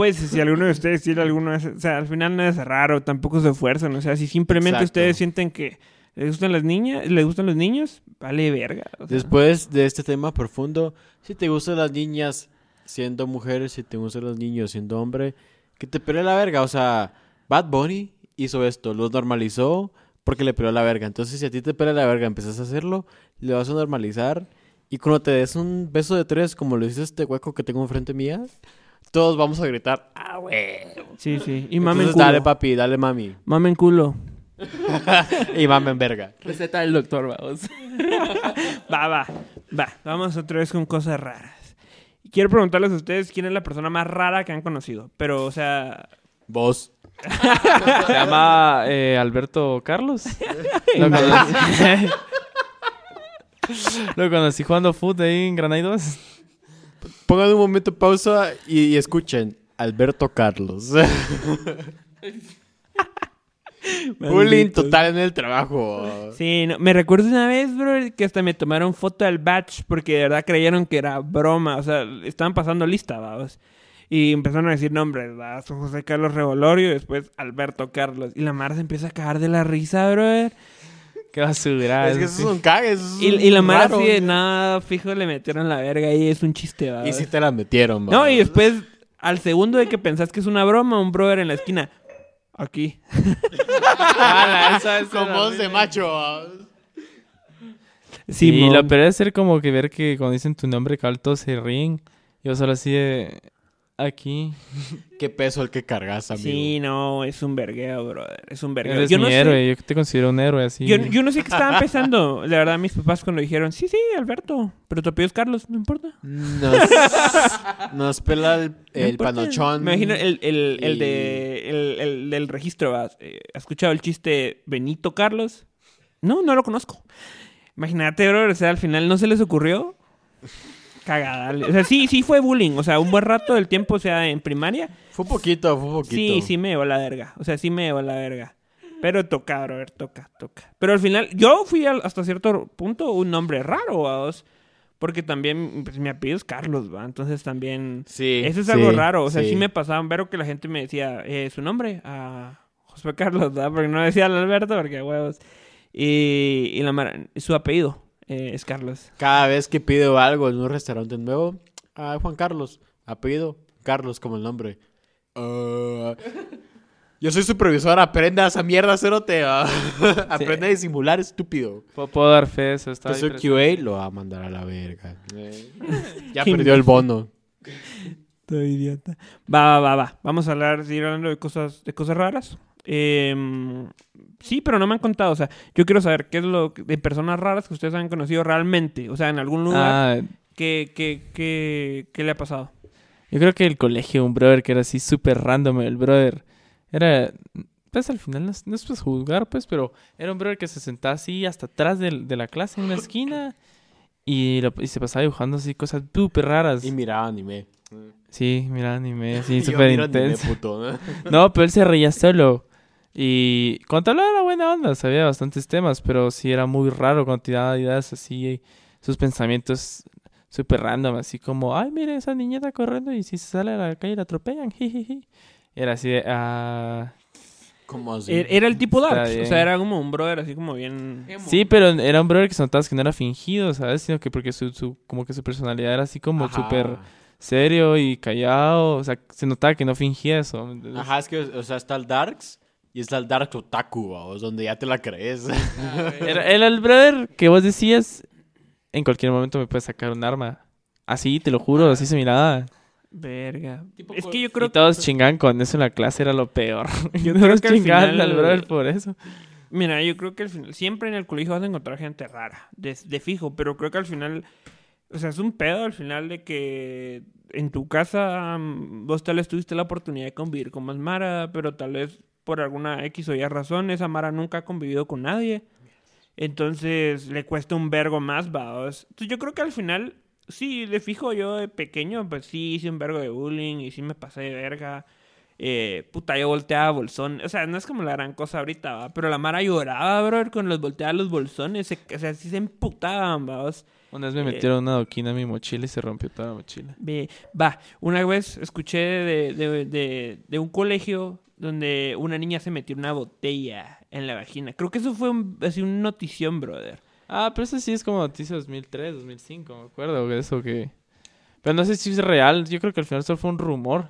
pues si alguno de ustedes tiene alguno, o sea, al final no es raro, tampoco se esfuerzan, o sea, si simplemente Exacto. ustedes sienten que les gustan las niñas, les gustan los niños, vale verga. o sea. Después de este tema profundo, si te gustan las niñas siendo mujeres, si te gustan los niños siendo hombre, que te pele la verga. O sea, Bad Bunny hizo esto, lo normalizó porque le peló la verga. Entonces, si a ti te pela la verga, empiezas a hacerlo, le vas a normalizar. Y cuando te des un beso de tres, como lo hizo este hueco que tengo enfrente mía, todos vamos a gritar, ¡ah, güey! Sí, sí. Y mamen Entonces, culo. dale, papi, dale, mami. Mamen culo. Y mamen verga. receta del doctor, vamos. Va, va, va. Vamos otra vez con cosas raras. Quiero preguntarles a ustedes quién es la persona más rara que han conocido. Pero, o sea, Vos. Se llama eh, Alberto Carlos. Lo conocí. Lo conocí jugando fútbol ahí en Granada 2. Pongan un momento pausa y, y escuchen. Alberto Carlos. Bullying total en el trabajo. Sí, no, me recuerdo una vez, bro, que hasta me tomaron foto del batch porque de verdad creyeron que era broma. O sea, estaban pasando lista, vamos. Y empezaron a decir nombres, ¿va? Son José Carlos Revolorio y después Alberto Carlos. Y la Mara se empieza a cagar de la risa, brother. Qué basura. es que eso esos son cagues. esos Y, y la Mara raros. así de nada, fijo, le metieron la verga y es un chiste, ¿va? Y si te la metieron, No, va. y después, al segundo de que pensás que es una broma, un brother en la esquina. Aquí. Ala, esa es Con voz de macho. va. Sí, y lo peor es ser como que ver que cuando dicen tu nombre, cabal, todos se ríen. Yo solo así de... Aquí. Qué peso el que cargas, amigo. Sí, no, es un vergueo, brother. Es un vergueo. Eres Yo mi no sé- héroe. Yo te considero un héroe así. Yo, yo no sé qué estaban pensando. La verdad, mis papás cuando dijeron, sí, sí, Alberto, pero tu apellido es Carlos, no importa. Nos, nos pela el, el panochón. Me imagino el, el, el y- de, el, el del registro. ¿has eh, ¿has escuchado el chiste Benito Carlos? No, no lo conozco. Imagínate, bro, o sea, al final no se les ocurrió. Cagada. O sea, sí, sí fue bullying. O sea, un buen rato del tiempo, o sea, en primaria. Fue poquito, fue poquito. Sí, sí me llevó la verga. O sea, sí me llevó la verga. Pero toca, brother, toca, toca. Pero al final, yo fui al- hasta cierto punto un nombre raro, vamos. Porque también, pues mi apellido es Carlos, ¿va? Entonces también... Sí, Eso es sí, algo raro. O sea, sí. sí, me pasaba ver que la gente me decía eh, su nombre, a José Carlos, ¿verdad? Porque no decía Alberto, porque huevos. Y, y la su apellido eh, es Carlos. Cada vez que pido algo en un restaurante nuevo, ah, Juan Carlos, apellido, Carlos como el nombre. Ah, yo soy supervisor, aprenda esa mierda, cerote. ah. Aprende a disimular, estúpido. Puedo, puedo dar fe, eso está Que soy ahí QA, lo va a mandar a la verga. Eh, Ya perdió el bono. Todo idiota. Va, va, va, va. Vamos a hablar, seguir hablando de cosas, de cosas raras. Em, sí, pero no me han contado. O sea, yo quiero saber qué es lo que- de personas raras que ustedes han conocido realmente. O sea, en algún lugar. Ah, ¿qué, qué, qué, qué le ha pasado? yo creo que el colegio, un brother que era así súper random, el brother era, pues al final no es, no es pues juzgar, pues, pero era un brother que se sentaba así hasta atrás de, la clase en una esquina y, lo- y se pasaba dibujando así cosas súper raras. Y miraba anime. Sí, mira anime, así súper anime, intenso. puto, ¿no? No, pero él se reía solo. Y cuando hablaba era buena onda, sabía bastantes temas, pero sí era muy raro cuando tiraba ideas así, sus pensamientos súper random, así como, ay, mire, esa niñeta corriendo y si se sale a la calle la atropellan, jijiji. Era así de, ah... ¿Cómo así? Er- Era el tipo Darks. O sea, era como un brother así como bien. Sí, pero era un brother que se notaba que no era fingido, ¿sabes? Sino que porque su, su como que su personalidad era así como súper serio y callado, o sea, se notaba que no fingía eso. Ajá, es que, o sea, está el Darks y está el Darks Otaku, vamos, donde ya te la crees. Era, era el brother que vos decías, en cualquier momento me puede sacar un arma. Así, te lo juro, así se miraba. Verga. Tipo es que yo Y creo todos chingan con eso en la clase, era lo peor. Yo Todos creo que al chingaban final- al brother por eso. Mira, yo creo que al final, siempre en el colegio vas a encontrar gente rara, de, de fijo, pero creo que al final O sea, es un pedo al final de que en tu casa mm, vos tal vez tuviste la oportunidad de convivir con más Mara, pero tal vez por alguna X o Y razón esa Mara nunca ha convivido con nadie. Entonces le cuesta un vergo más, vaos. Entonces yo creo que al final, sí, de fijo yo de pequeño, pues sí hice un vergo de bullying y sí me pasé de verga. Eh, puta, yo volteaba bolsón. O sea, no es como la gran cosa ahorita, ¿va? Pero la Mara lloraba, bro, con los volteaba los bolsones. Se- o sea, sí se emputaban, vaos. Una vez me Eh. metieron una adoquina en mi mochila y se rompió toda la mochila. Va, una vez escuché de, de, de, de un colegio donde una niña se metió una botella en la vagina. Creo que eso fue un, así una notición, brother. Ah, pero eso sí es como noticia 2003, 2005, me acuerdo de eso que... Pero no sé si es real, yo creo que al final solo fue un rumor.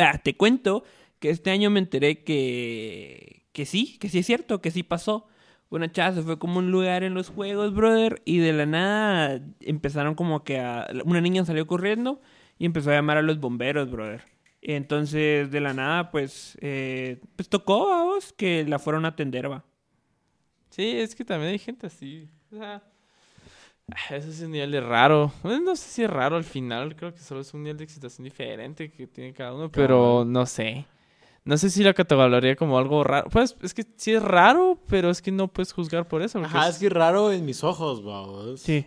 Va, te cuento que este año me enteré que, que sí, que sí es cierto, que sí pasó. Una chava se fue como un lugar en los juegos, brother, y de la nada empezaron como que a... Una niña salió corriendo y empezó a llamar a los bomberos, brother. Entonces, de la nada, pues, eh, pues tocó a vos que la fueron a atender, va. Sí, es que también hay gente así. O sea, ah, eso es un nivel de raro. Bueno, No sé si es raro al final, creo que solo es un nivel de excitación diferente que tiene cada uno, pero no sé. No sé si la categorizaría como algo raro. Pues es que sí es raro, pero es que no puedes juzgar por eso. Ajá, es- es que raro en mis ojos, vamos. Sí.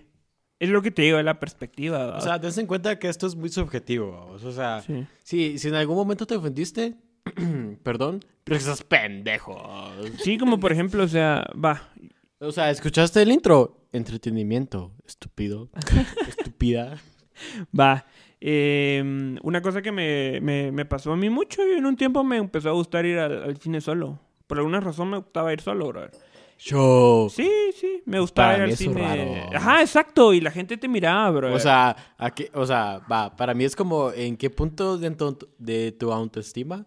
Es lo que te digo, es la perspectiva, va. O sea, ten en cuenta que esto es muy subjetivo. O sea, sí. si, si en algún momento te ofendiste, perdón, pero estás pendejo. Sí, como por ejemplo, o sea, va, O sea, ¿escuchaste el intro? Entretenimiento, estúpido, estúpida. Va. Eh, una cosa que me, me, me pasó a mí mucho y en un tiempo me empezó a gustar ir al, al cine solo. Por alguna razón me gustaba ir solo, brother. Yo. Sí, sí, me gustaba Para ir mí al cine. raro. Ajá, exacto. Y la gente te miraba, brother. O sea, ¿a qué- o sea, va, para mí es como, ¿en qué punto de tu, de tu autoestima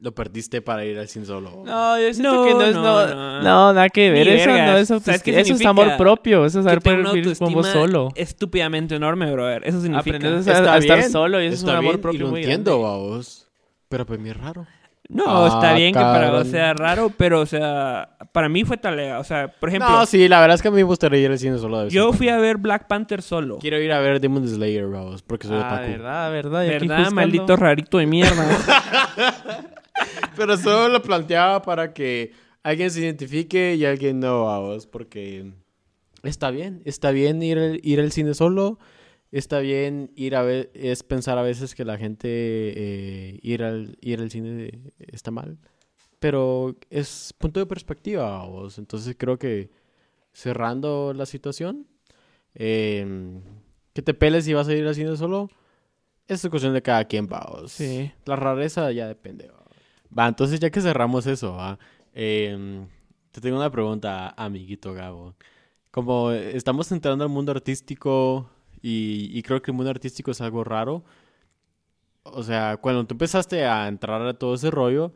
lo perdiste para ir al cine solo? No, yo siento No, que no es. no, No, no. no, nada que ver. Eso no es ¿Sabes autoestima. Eso es amor propio. Eso es saber poder vivir con vos solo. Estúpidamente enorme, brother. Eso significa. Aprendes a, a estar solo y eso es un está amor bien, y propio lo muy entiendo, grande. vamos. Pero para mí es raro. No, Ah, está bien que para vos sea raro, pero, o sea, para mí fue talega. O sea, por ejemplo, no, sí, la verdad es que a mí me gustaría ir al cine solo. de yo fui a ver Black Panther solo. Quiero ir a ver Demon Slayer, vamos, porque soy Ah, otaku. verdad, verdad. y aquí ¿Verdad, maldito rarito de mierda? Pero solo lo planteaba para que alguien se identifique y alguien no, vamos, porque está bien, está bien ir, ir al cine solo, está bien ir a ver, es pensar a veces que la gente eh, ir, al, ir al cine está mal, pero es punto de perspectiva, vamos, entonces creo que cerrando la situación, eh, que te peles si vas a ir al cine solo, es cuestión de cada quien, vamos. Sí. La rareza ya depende, va. Va, entonces ya que cerramos eso, va, em, te tengo una pregunta, amiguito Gabo. Como estamos entrando al mundo artístico y, y creo que el mundo artístico es algo raro, o sea, cuando tú empezaste a entrar a todo ese rollo,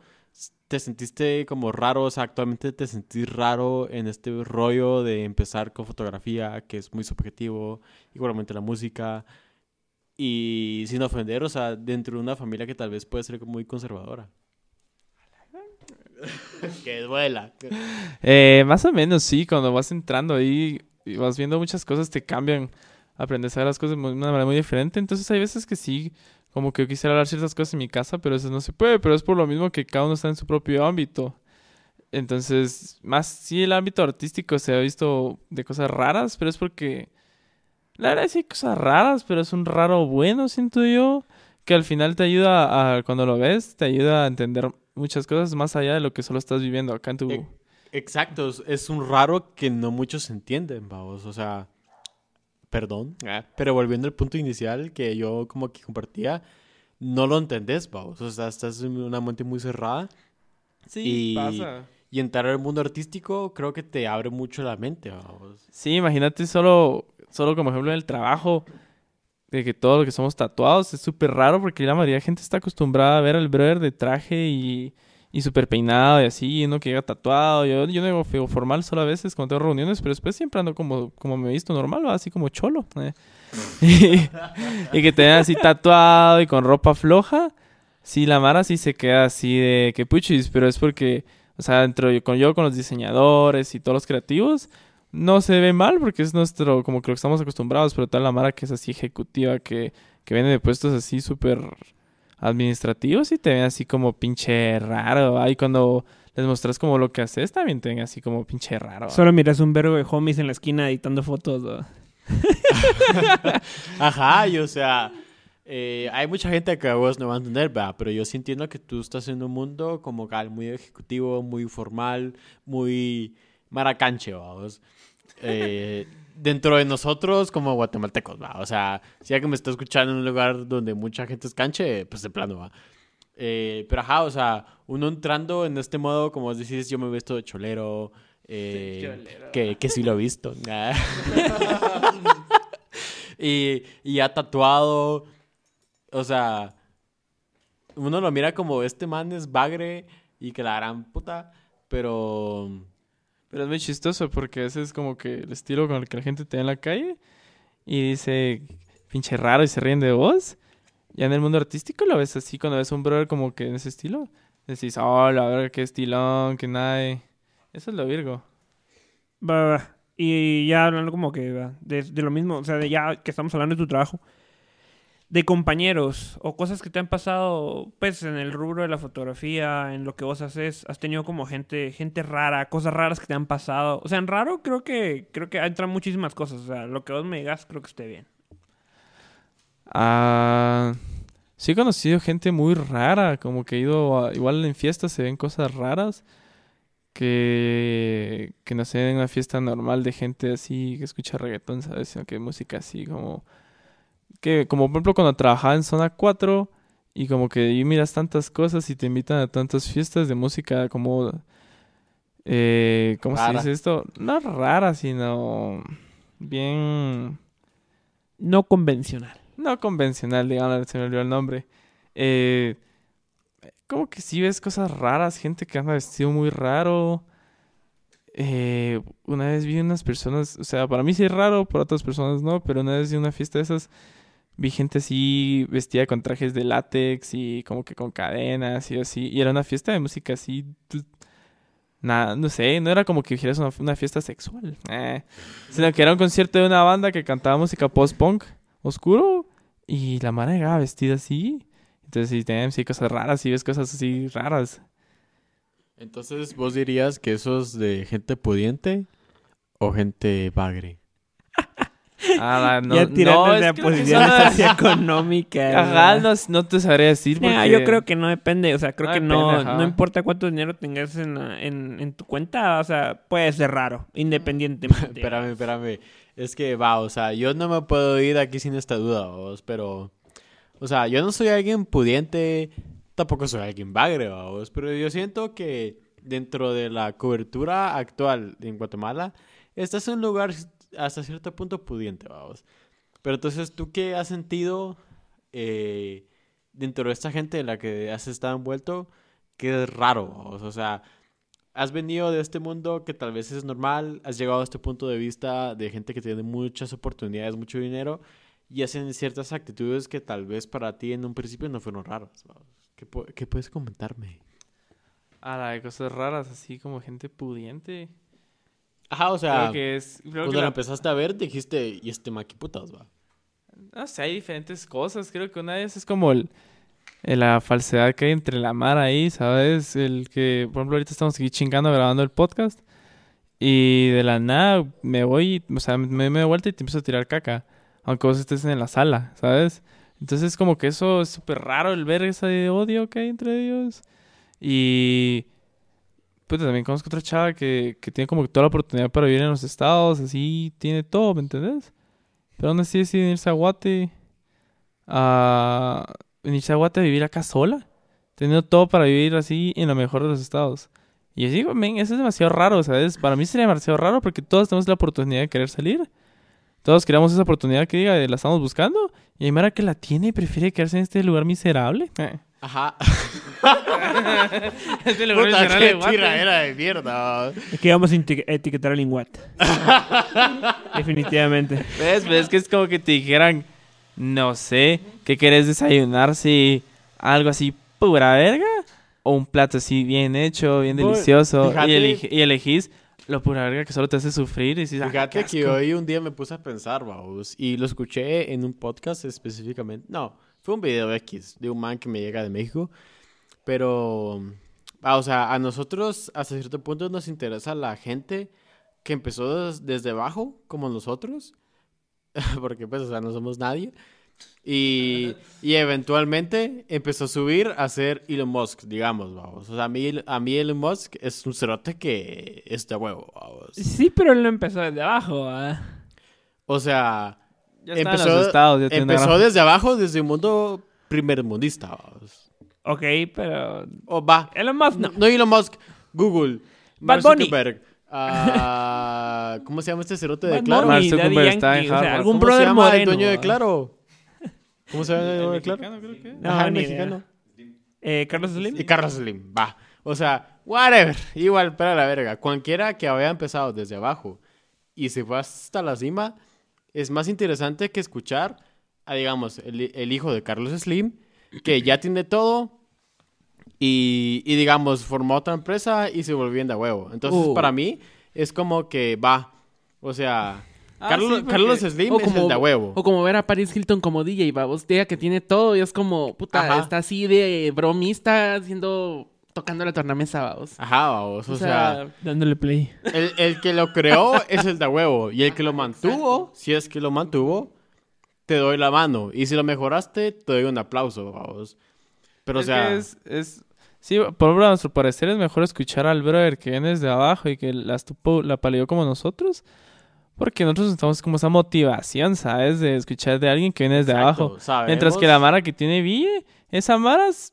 ¿te sentiste como raro? O sea, actualmente te sentís raro en este rollo de empezar con fotografía, que es muy subjetivo, igualmente la música, y sin ofender, o sea, dentro de una familia que tal vez puede ser muy conservadora. que duela. Eh, más o menos, sí. Cuando vas entrando ahí y vas viendo muchas cosas, te cambian. Aprendes a ver las cosas de una manera muy diferente. Entonces hay veces que sí, como que yo quisiera hablar ciertas cosas en mi casa, pero eso no se puede. Pero es por lo mismo que cada uno está en su propio ámbito. Entonces, más sí el ámbito artístico se ha visto de cosas raras, pero es porque... La verdad sí hay cosas raras, pero es un raro bueno, siento yo. Que al final te ayuda a, cuando lo ves, te ayuda a entender muchas cosas más allá de lo que solo estás viviendo acá en tu... Exacto, es- es un raro que no muchos entienden, vamos, o sea, perdón, pero volviendo al punto inicial que yo como que compartía, no lo entendés, vamos, o sea, estás en una mente muy cerrada Sí, Y- pasa. y entrar al mundo artístico creo que te abre mucho la mente, vamos. Sí, imagínate solo, solo como ejemplo en el trabajo, de que todos los que somos tatuados es súper raro porque la mayoría de gente está acostumbrada a ver al brother de traje y, y súper peinado y así, uno que llega tatuado. Yo, yo no digo formal solo a veces cuando tengo reuniones, pero después siempre ando como, como me he visto normal, ¿va? así como cholo. eh. y, que te vean así tatuado y con ropa floja. Sí, la Mara sí se queda así de que puchis, pero es porque, o sea, entro yo con, yo con los diseñadores y todos los creativos, no se ve mal porque es nuestro, como que lo que estamos acostumbrados, pero tal la Mara que es así ejecutiva, que, que viene de puestos así súper administrativos y te ven así como pinche raro. Ahí cuando les mostras como lo que haces, también te ven así como pinche raro. Solo miras un verbo de homies en la esquina editando fotos. ¿no? Ajá, y o sea, eh, hay mucha gente que a vos no va a entender, ¿verdad? pero yo sí entiendo que tú estás en un mundo como cal, muy ejecutivo, muy formal, muy maracanche, vamos. Eh, dentro de nosotros como guatemaltecos, ¿va? O sea, si alguien me está escuchando en un lugar donde mucha gente es canche, pues de plano, ¿va? Eh, pero ajá, o sea, uno entrando en este modo, como decís, yo me he visto de cholero, eh, Cholero. Que, que sí lo he visto. y, y ya tatuado, o sea, uno lo mira como este man es bagre y que la gran puta, pero... Pero es muy chistoso porque ese es como que el estilo con el que la gente te ve en la calle y dice pinche raro y se ríen de vos. Ya en el mundo artístico lo ves así cuando ves un brother como que en ese estilo. Decís, oh, la verdad, qué estilón, que nada. Eso es lo Virgo. Va, va. Y ya hablando como que de, de lo mismo, o sea, de ya que estamos hablando de tu trabajo, de compañeros o cosas que te han pasado, pues, en el rubro de la fotografía, en lo que vos haces, has tenido como gente, gente rara, cosas raras que te han pasado. O sea, en raro creo que, creo que entran muchísimas cosas. O sea, lo que vos me digas creo que esté bien. Ah, sí he conocido gente muy rara, como que he ido, igual en fiestas se ven cosas raras que, que no sé, en una fiesta normal de gente así que escucha reggaetón, ¿sabes? Sino que música así como, que como por ejemplo cuando trabajaba en Zona 4 y como que ahí miras tantas cosas y te invitan a tantas fiestas de música como, eh, ¿cómo se dice esto? No rara, sino bien... No convencional. No convencional, digamos, se me olvidó el nombre. Eh, como que sí ves cosas raras, gente que anda vestido muy raro. Eh, una vez vi unas personas, o sea, para mí sí es raro, para otras personas no, pero una vez vi una fiesta de esas, vi gente así vestida con trajes de látex y como que con cadenas y así. Y era una fiesta de música así, pues, nada, no sé, no era como que dijeras una, una fiesta sexual, eh, sino que era un concierto de una banda que cantaba música post-punk oscuro y la mara llegaba vestida así. Entonces, sí, cosas raras, sí ves cosas así raras. Entonces, ¿vos dirías que eso es de gente pudiente o gente bagre? Ah, no, ya no, tirándose es a que posiciones son- socioeconómicas. Ajá, no, no te sabría decir porque... Nah, yo creo que no depende, o sea, creo No que depende, no, ajá. no importa cuánto dinero tengas en, la- en, en tu cuenta, o sea, puede ser raro, independientemente. espérame, espérame. Es que va, o sea, yo no me puedo ir de aquí sin esta duda, vos, pero... O sea, yo no soy alguien pudiente, tampoco soy alguien bagre, vos, pero yo siento que dentro de la cobertura actual en Guatemala, estás en un lugar hasta cierto punto pudiente, vamos. Pero entonces, ¿tú qué has sentido eh, dentro de esta gente en la que has estado envuelto? Que es raro, vamos? O sea, has venido de este mundo que tal vez es normal, has llegado a este punto de vista de gente que tiene muchas oportunidades, mucho dinero, y hacen ciertas actitudes que tal vez para ti en un principio no fueron raras. vamos. ¿Qué, pu- qué puedes comentarme? Ah, la de cosas raras, así como gente pudiente. Ajá, o sea, creo que es... Creo cuando que la la- empezaste a ver dijiste, ¿y este maqui putas, va? No sé, hay diferentes cosas. Creo que una de esas es como el, el- la falsedad que hay entre la mar ahí, ¿sabes? El que, por ejemplo, ahorita estamos aquí chingando grabando el podcast. Y de la nada me voy, o sea, me, me doy vuelta y te empiezo a tirar caca. Aunque vos estés en la sala, ¿sabes? Entonces como que eso es súper raro el ver ese odio que hay entre ellos. Y... Pues también conozco otra chava que, que tiene como que toda la oportunidad para vivir en los estados, así, tiene todo, ¿me entendés? Pero aún así deciden irse a Guate a venirse a Guate a vivir acá sola, teniendo todo para vivir así en lo mejor de los estados. Y yo digo, men, eso es demasiado raro, ¿sabes? Para mí sería demasiado raro porque todos tenemos la oportunidad de querer salir. Todos queremos esa oportunidad que diga, la estamos buscando. Y hay Mara que la tiene y prefiere quedarse en este lugar miserable. Eh. Ajá. este Puta, qué tiradera de mierda. Es que vamos a eti- etiquetar al Inguat. Definitivamente. ¿Ves? ¿Ves que es como que te dijeran, no sé, ¿qué querés desayunar? Si algo así pura verga o un plato así bien hecho, bien delicioso fíjate. y, elige- y elegís lo pura verga que solo te hace sufrir y dices, "Ah, Fíjate que asco". hoy un día me puse a pensar, vamos, y lo escuché en un podcast específicamente. No, fue un video X de un man que me llega de México, pero, ah, o sea, a nosotros hasta cierto punto nos interesa la gente que empezó des- desde abajo, como nosotros, porque pues, o sea, no somos nadie. Y, y eventualmente empezó a subir a ser Elon Musk, digamos, vamos. O sea, a mí, a mí Elon Musk es un cerote que es de huevo, vamos. Sí, pero él no empezó desde abajo. ¿ah? O sea, Ya empezó, ya empezó gran- desde abajo, desde un mundo primermundista. vamos. Ok, pero. O va. Elon Musk no. No, no Elon Musk, Google, Bad Mark Bunny. Zuckerberg. ah, ¿Cómo se llama este cerote de Bad Claro? Mark Daddy Zuckerberg está Yankee, en o sea, Harvard. algún ¿Cómo se brother llama moreno. el dueño de. Claro? ¿Cómo se llama el dueño de Claro? Mexicano, creo que. No, Ajá, el mexicano. Eh, Carlos Slim. Y Carlos Slim, va. O sea, whatever. Igual, para la verga. Cualquiera que haya empezado desde abajo y se fue hasta la cima, es más interesante que escuchar a, digamos, el, el hijo de Carlos Slim, que ya tiene todo y, y, digamos, formó otra empresa y se volvió bien de huevo. Entonces, Uh. para mí, es como que va. O sea, Ah, Carlos, sí, porque- Carlos Slim O es el de huevo. o como ver a Paris Hilton como DJ, babos. Diga que tiene todo y es como, puta, Ajá. está así de bromista haciendo, tocando la tornamesa, babos. Ajá, vamos. O, sea Dándole play. El, el que lo creó es el de huevo. Y el que lo mantuvo, si es que lo mantuvo, te doy la mano. Y si lo mejoraste, te doy un aplauso, vamos. Pero, o sea, que es, es- Sí, por ejemplo, a nuestro parecer es mejor escuchar al brother que viene desde abajo y que la, estupo, la palió como nosotros. Porque nosotros necesitamos como esa motivación, ¿sabes? De escuchar de alguien que viene desde exacto, abajo. sabemos- Mientras que la Mara que tiene Ville, esa Mara, es-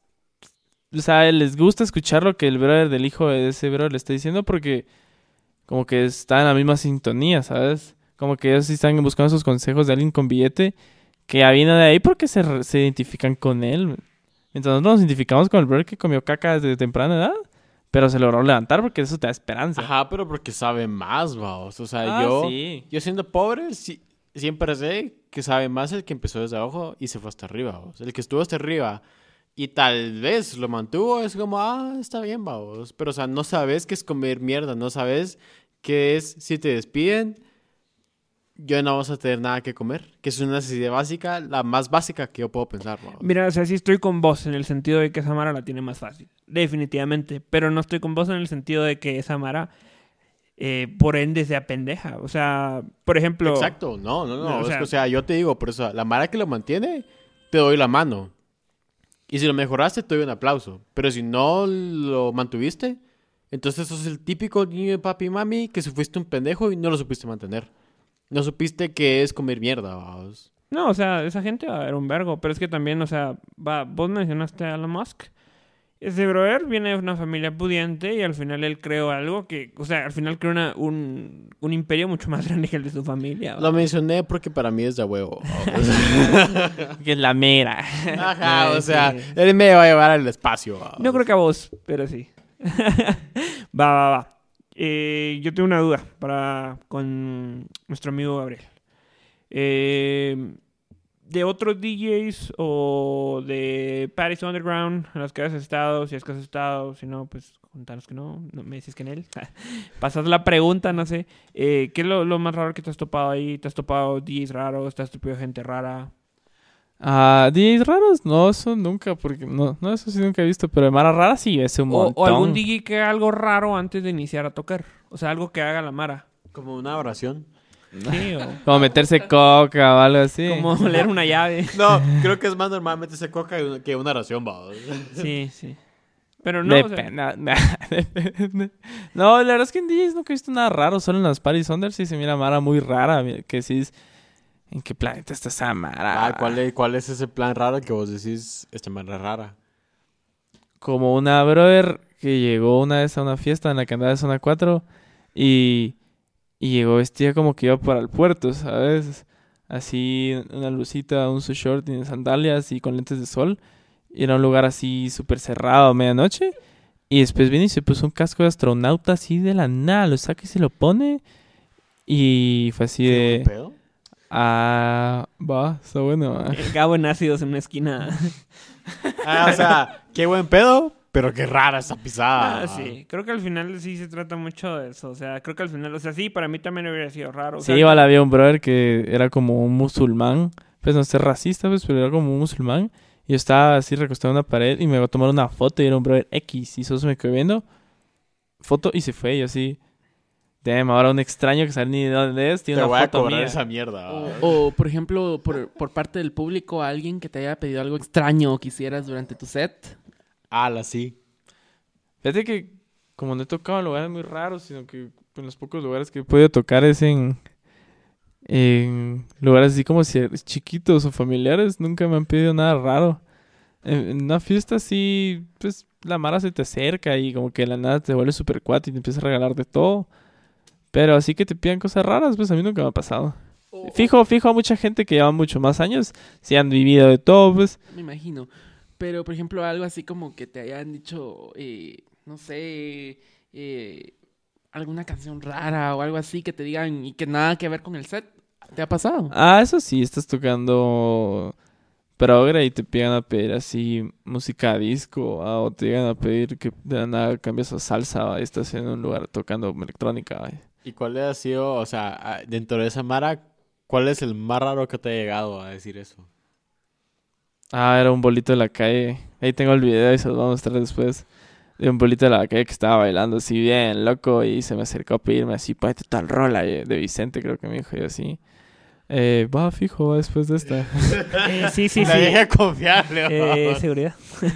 o sea, les gusta escuchar lo que el brother del hijo de ese brother le está diciendo porque como que está en la misma sintonía, ¿sabes? Como que ellos sí están buscando esos consejos de alguien con billete que ya viene de ahí porque se, se identifican con él. Mientras nosotros nos identificamos con el brother que comió caca desde temprana edad, pero se logró levantar porque eso te da esperanza. Ajá, pero porque sabe más, vamos. O sea, Ah, yo, sí. yo siendo pobre, sí- siempre sé que sabe más el que empezó desde abajo y se fue hasta arriba. El que estuvo hasta arriba y tal vez lo mantuvo, es como, ah, está bien, vamos. Pero, o sea, no sabes qué es comer mierda, no sabes qué es si te despiden, yo no vas a tener nada que comer, que es una necesidad básica, la más básica que yo puedo pensar, vamos. Mira, o sea, sí estoy con vos en el sentido de que Samara la tiene más fácil. Definitivamente. Pero no estoy con vos en el sentido de que Samara, eh, por ende, sea pendeja. O sea, por ejemplo. Exacto, no, no, no. No, o es sea- que, o sea, yo te digo, por eso, la mara que lo mantiene, te doy la mano. Y si lo mejoraste, te doy un aplauso. Pero si no lo mantuviste, entonces sos el típico niño de papi y mami que se fuiste un pendejo y no lo supiste mantener. No supiste que es comer mierda, vamos. No, o sea, esa gente va a ver un vergo. Pero es que también, o sea, va, vos mencionaste a Elon Musk. Ese brother viene de una familia pudiente y al final él creó algo que, o sea, al final creó una- un, un imperio mucho más grande que el de su familia. ¿va? Lo mencioné porque para mí es de huevo. Que es la mera. Ajá, o Sí. sea, él me va a llevar al espacio. No creo que a vos, pero sí. va, va, va. Eh, yo tengo una duda para con nuestro amigo Gabriel. Eh, de otros DJs o de Paris Underground en los que has estado, si es que has estado, si no, pues contanos que no, no me dices que en él. Pasas la pregunta, no sé. Eh, ¿Qué es lo, lo más raro que te has topado ahí? ¿Te has topado DJs raros? ¿Te has topado gente rara? Ah, DJs raros, no, eso nunca, porque no, no, eso sí nunca he visto, pero de Mara rara sí, ese un O, montón. o algún DJ que haga algo raro antes de iniciar a tocar. O sea, algo que haga la Mara. Como una oración. Sí, o Como meterse coca o algo así. como leer una llave. No, creo que es más normal meterse coca que una- oración, vamos. Sí, sí. Pero no, o sea, Depende. No, la verdad es que en DJs nunca he visto nada raro, solo en las Paris Under sí se mira Mara muy rara, que sí es... ¿En qué planeta está esa Mara? Ah, ¿cuál, es, ¿Cuál es ese plan raro que vos decís, esta manera rara? Como una brother que llegó una vez a una fiesta en la que andaba de zona 4 y, y llegó vestida como que iba para el puerto, ¿sabes? Así, una lucita, un su short y sandalias y con lentes de sol. Y era un lugar así súper cerrado a medianoche. Y después viene y se puso un casco de astronauta así de la nada, lo saca y se lo pone. Y fue así ¿Qué de... pedo? Ah, va, está bueno. ah". el Gabo en ácidos en una esquina. Ah, o sea, qué buen pedo, Pero qué rara esa pisada. Ah, sí. Creo que al final sí se trata mucho de eso. O sea, creo que al final, o sea, sí, para mí también hubiera sido raro. O Sí, igual había un brother que era como un musulmán. Pues no sé, racista, pues, pero era como un musulmán. Y yo estaba así recostado en una pared y me iba a tomar una foto y era un brother X. Y solo se me quedó viendo. Foto y se fue. Y yo así. Damn, ahora un extraño que sabe ni de dónde es. Te Tiene voy una a foto cobrar mía. esa mierda. O, o, por ejemplo, por, por parte del público, alguien que te haya pedido algo extraño que hicieras durante tu set. Ala, sí. Fíjate que como no he tocado en lugares muy raros, sino que en los pocos lugares que he podido tocar es en, en lugares así como si chiquitos o familiares, nunca me han pedido nada raro. En, una fiesta así, pues la mara se te acerca y como que de la nada te vuelve super cuate y te empieza a regalar de todo. Pero así que te pidan cosas raras, pues a mí nunca me ha pasado. Fijo, fijo a mucha gente que lleva mucho más años, si han vivido de todo, pues. Me imagino. Pero, por ejemplo, algo así como que te hayan dicho, eh, no sé, eh, alguna canción rara o algo así que te digan y que nada que ver con el set. ¿Te ha pasado? Ah, eso sí, estás tocando progre y te pidan a pedir así música disco ah, o te llegan a pedir que de la nada cambies a salsa ¿va? y estás en un lugar tocando electrónica. ¿va? ¿Y cuál ha sido, o sea, ah, dentro de esa mara, cuál es el más raro que te ha llegado a decir eso? Ah, era un bolito de la calle. Ahí tengo el video y se los voy a mostrar después. De un bolito de la calle que estaba bailando así bien loco y se me acercó a pedirme así, ponete tal rola eh, de Vicente, creo que me dijo yo así. Eh, va fijo va después de esta. Eh, sí, sí, La sí. confiable. Eh, seguridad.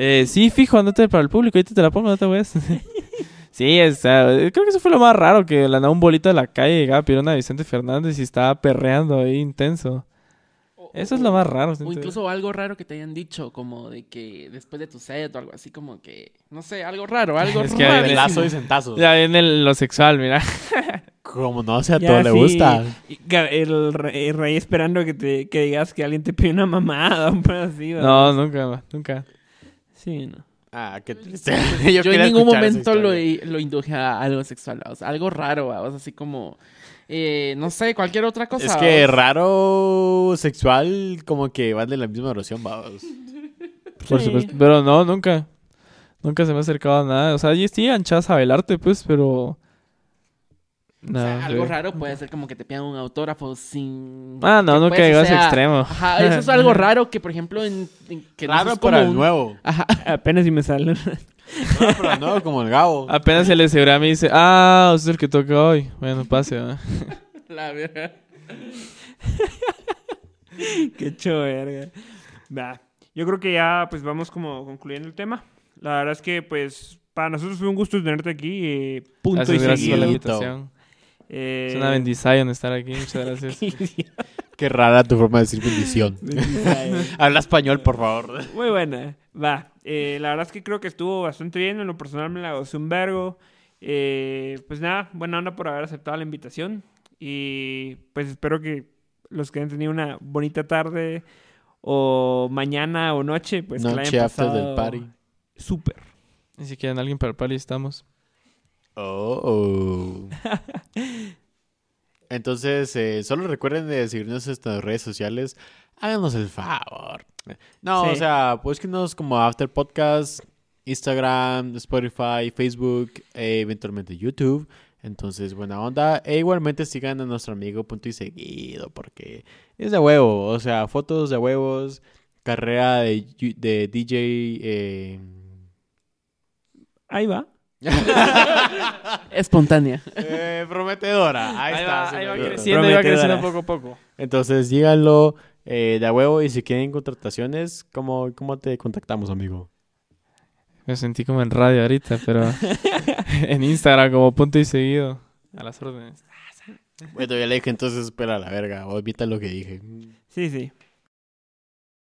Eh, sí, fijo, andate para el público, ahorita te la pongo, no te voy Sí, o sea, creo que eso fue lo más raro, que la nada un bolito de la calle llegaba a pedir una Vicente Fernández y estaba perreando ahí intenso. Eso es lo más raro. O incluso algo raro que te hayan dicho, como de que después de tu set o algo así, como que, no sé, algo raro, algo Es que de Lazo y centazos. Ya viene el- lo sexual, mira. Como no sé, a Ya, todo le gusta. El, re- el rey esperando que, te, que digas que alguien te pide una mamada o algo así. ¿verdad? No, nunca, nunca. Sí, no. Ah, qué triste. Yo, en ningún momento lo, lo induje a algo sexual, o sea, algo raro, o sea, así como, eh, no sé, cualquier otra cosa. Es que raro sexual como que van de la misma oración, vamos. Por Sí. supuesto. Pero no, nunca. Nunca se me ha acercado a nada. O sea, sí, anchas a bailarte, pues, pero. O No. sea, algo sí. raro puede ser como que te pidan un autógrafo sin... Ah, no, que, nunca llegó a ese extremo. Ajá, eso es algo raro que, por ejemplo, en... en- que no Raro es para como el un- nuevo. Ajá, Apenas si me sale. No, pero no, como el Gabo. Apenas el de seguridad me dice, ah, usted es el que toca hoy. Bueno, pase, ¿verdad? la verdad. Qué hecho verga. Va. Yo creo que ya pues vamos como concluyendo el tema. La verdad es que pues para nosotros fue un gusto tenerte aquí. eh, punto Gracias, y gracias por la invitación. Eh, Es una bendición estar aquí. Muchas gracias. Qué rara tu forma de decir bendición. Habla español, por favor. Muy buena. Va. Eh, la verdad es que creo que estuvo bastante bien. En lo personal me la gocé un vergo. Eh, pues nada, buena onda por haber aceptado la invitación. Y pues espero que los que hayan tenido una bonita tarde o mañana o noche, pues que la Noche hayan after pasado del party. súper. Ni siquiera alguien para el pali estamos. Oh, oh. Entonces, eh, solo recuerden de seguirnos en nuestras redes sociales. Háganos el favor. No, Sí. o sea, búsquenos como After Podcast, Instagram, Spotify, Facebook, e eventualmente YouTube. Entonces, buena onda. E igualmente sigan a nuestro amigo Punto y Seguido, porque es de huevo. O sea, fotos de huevos, carrera de DJ. eh, Ahí va. Espontánea. eh, prometedora. Ahí, está. ahí va creciendo, ahí va creciendo poco a poco. Entonces, díganlo eh, de a huevo y si quieren contrataciones, ¿cómo, ¿cómo te contactamos, amigo? Me sentí como en radio ahorita, pero en Instagram como punto y seguido. A las órdenes. Bueno, ya le dije, entonces espera la verga, o evita lo que dije. Sí, sí.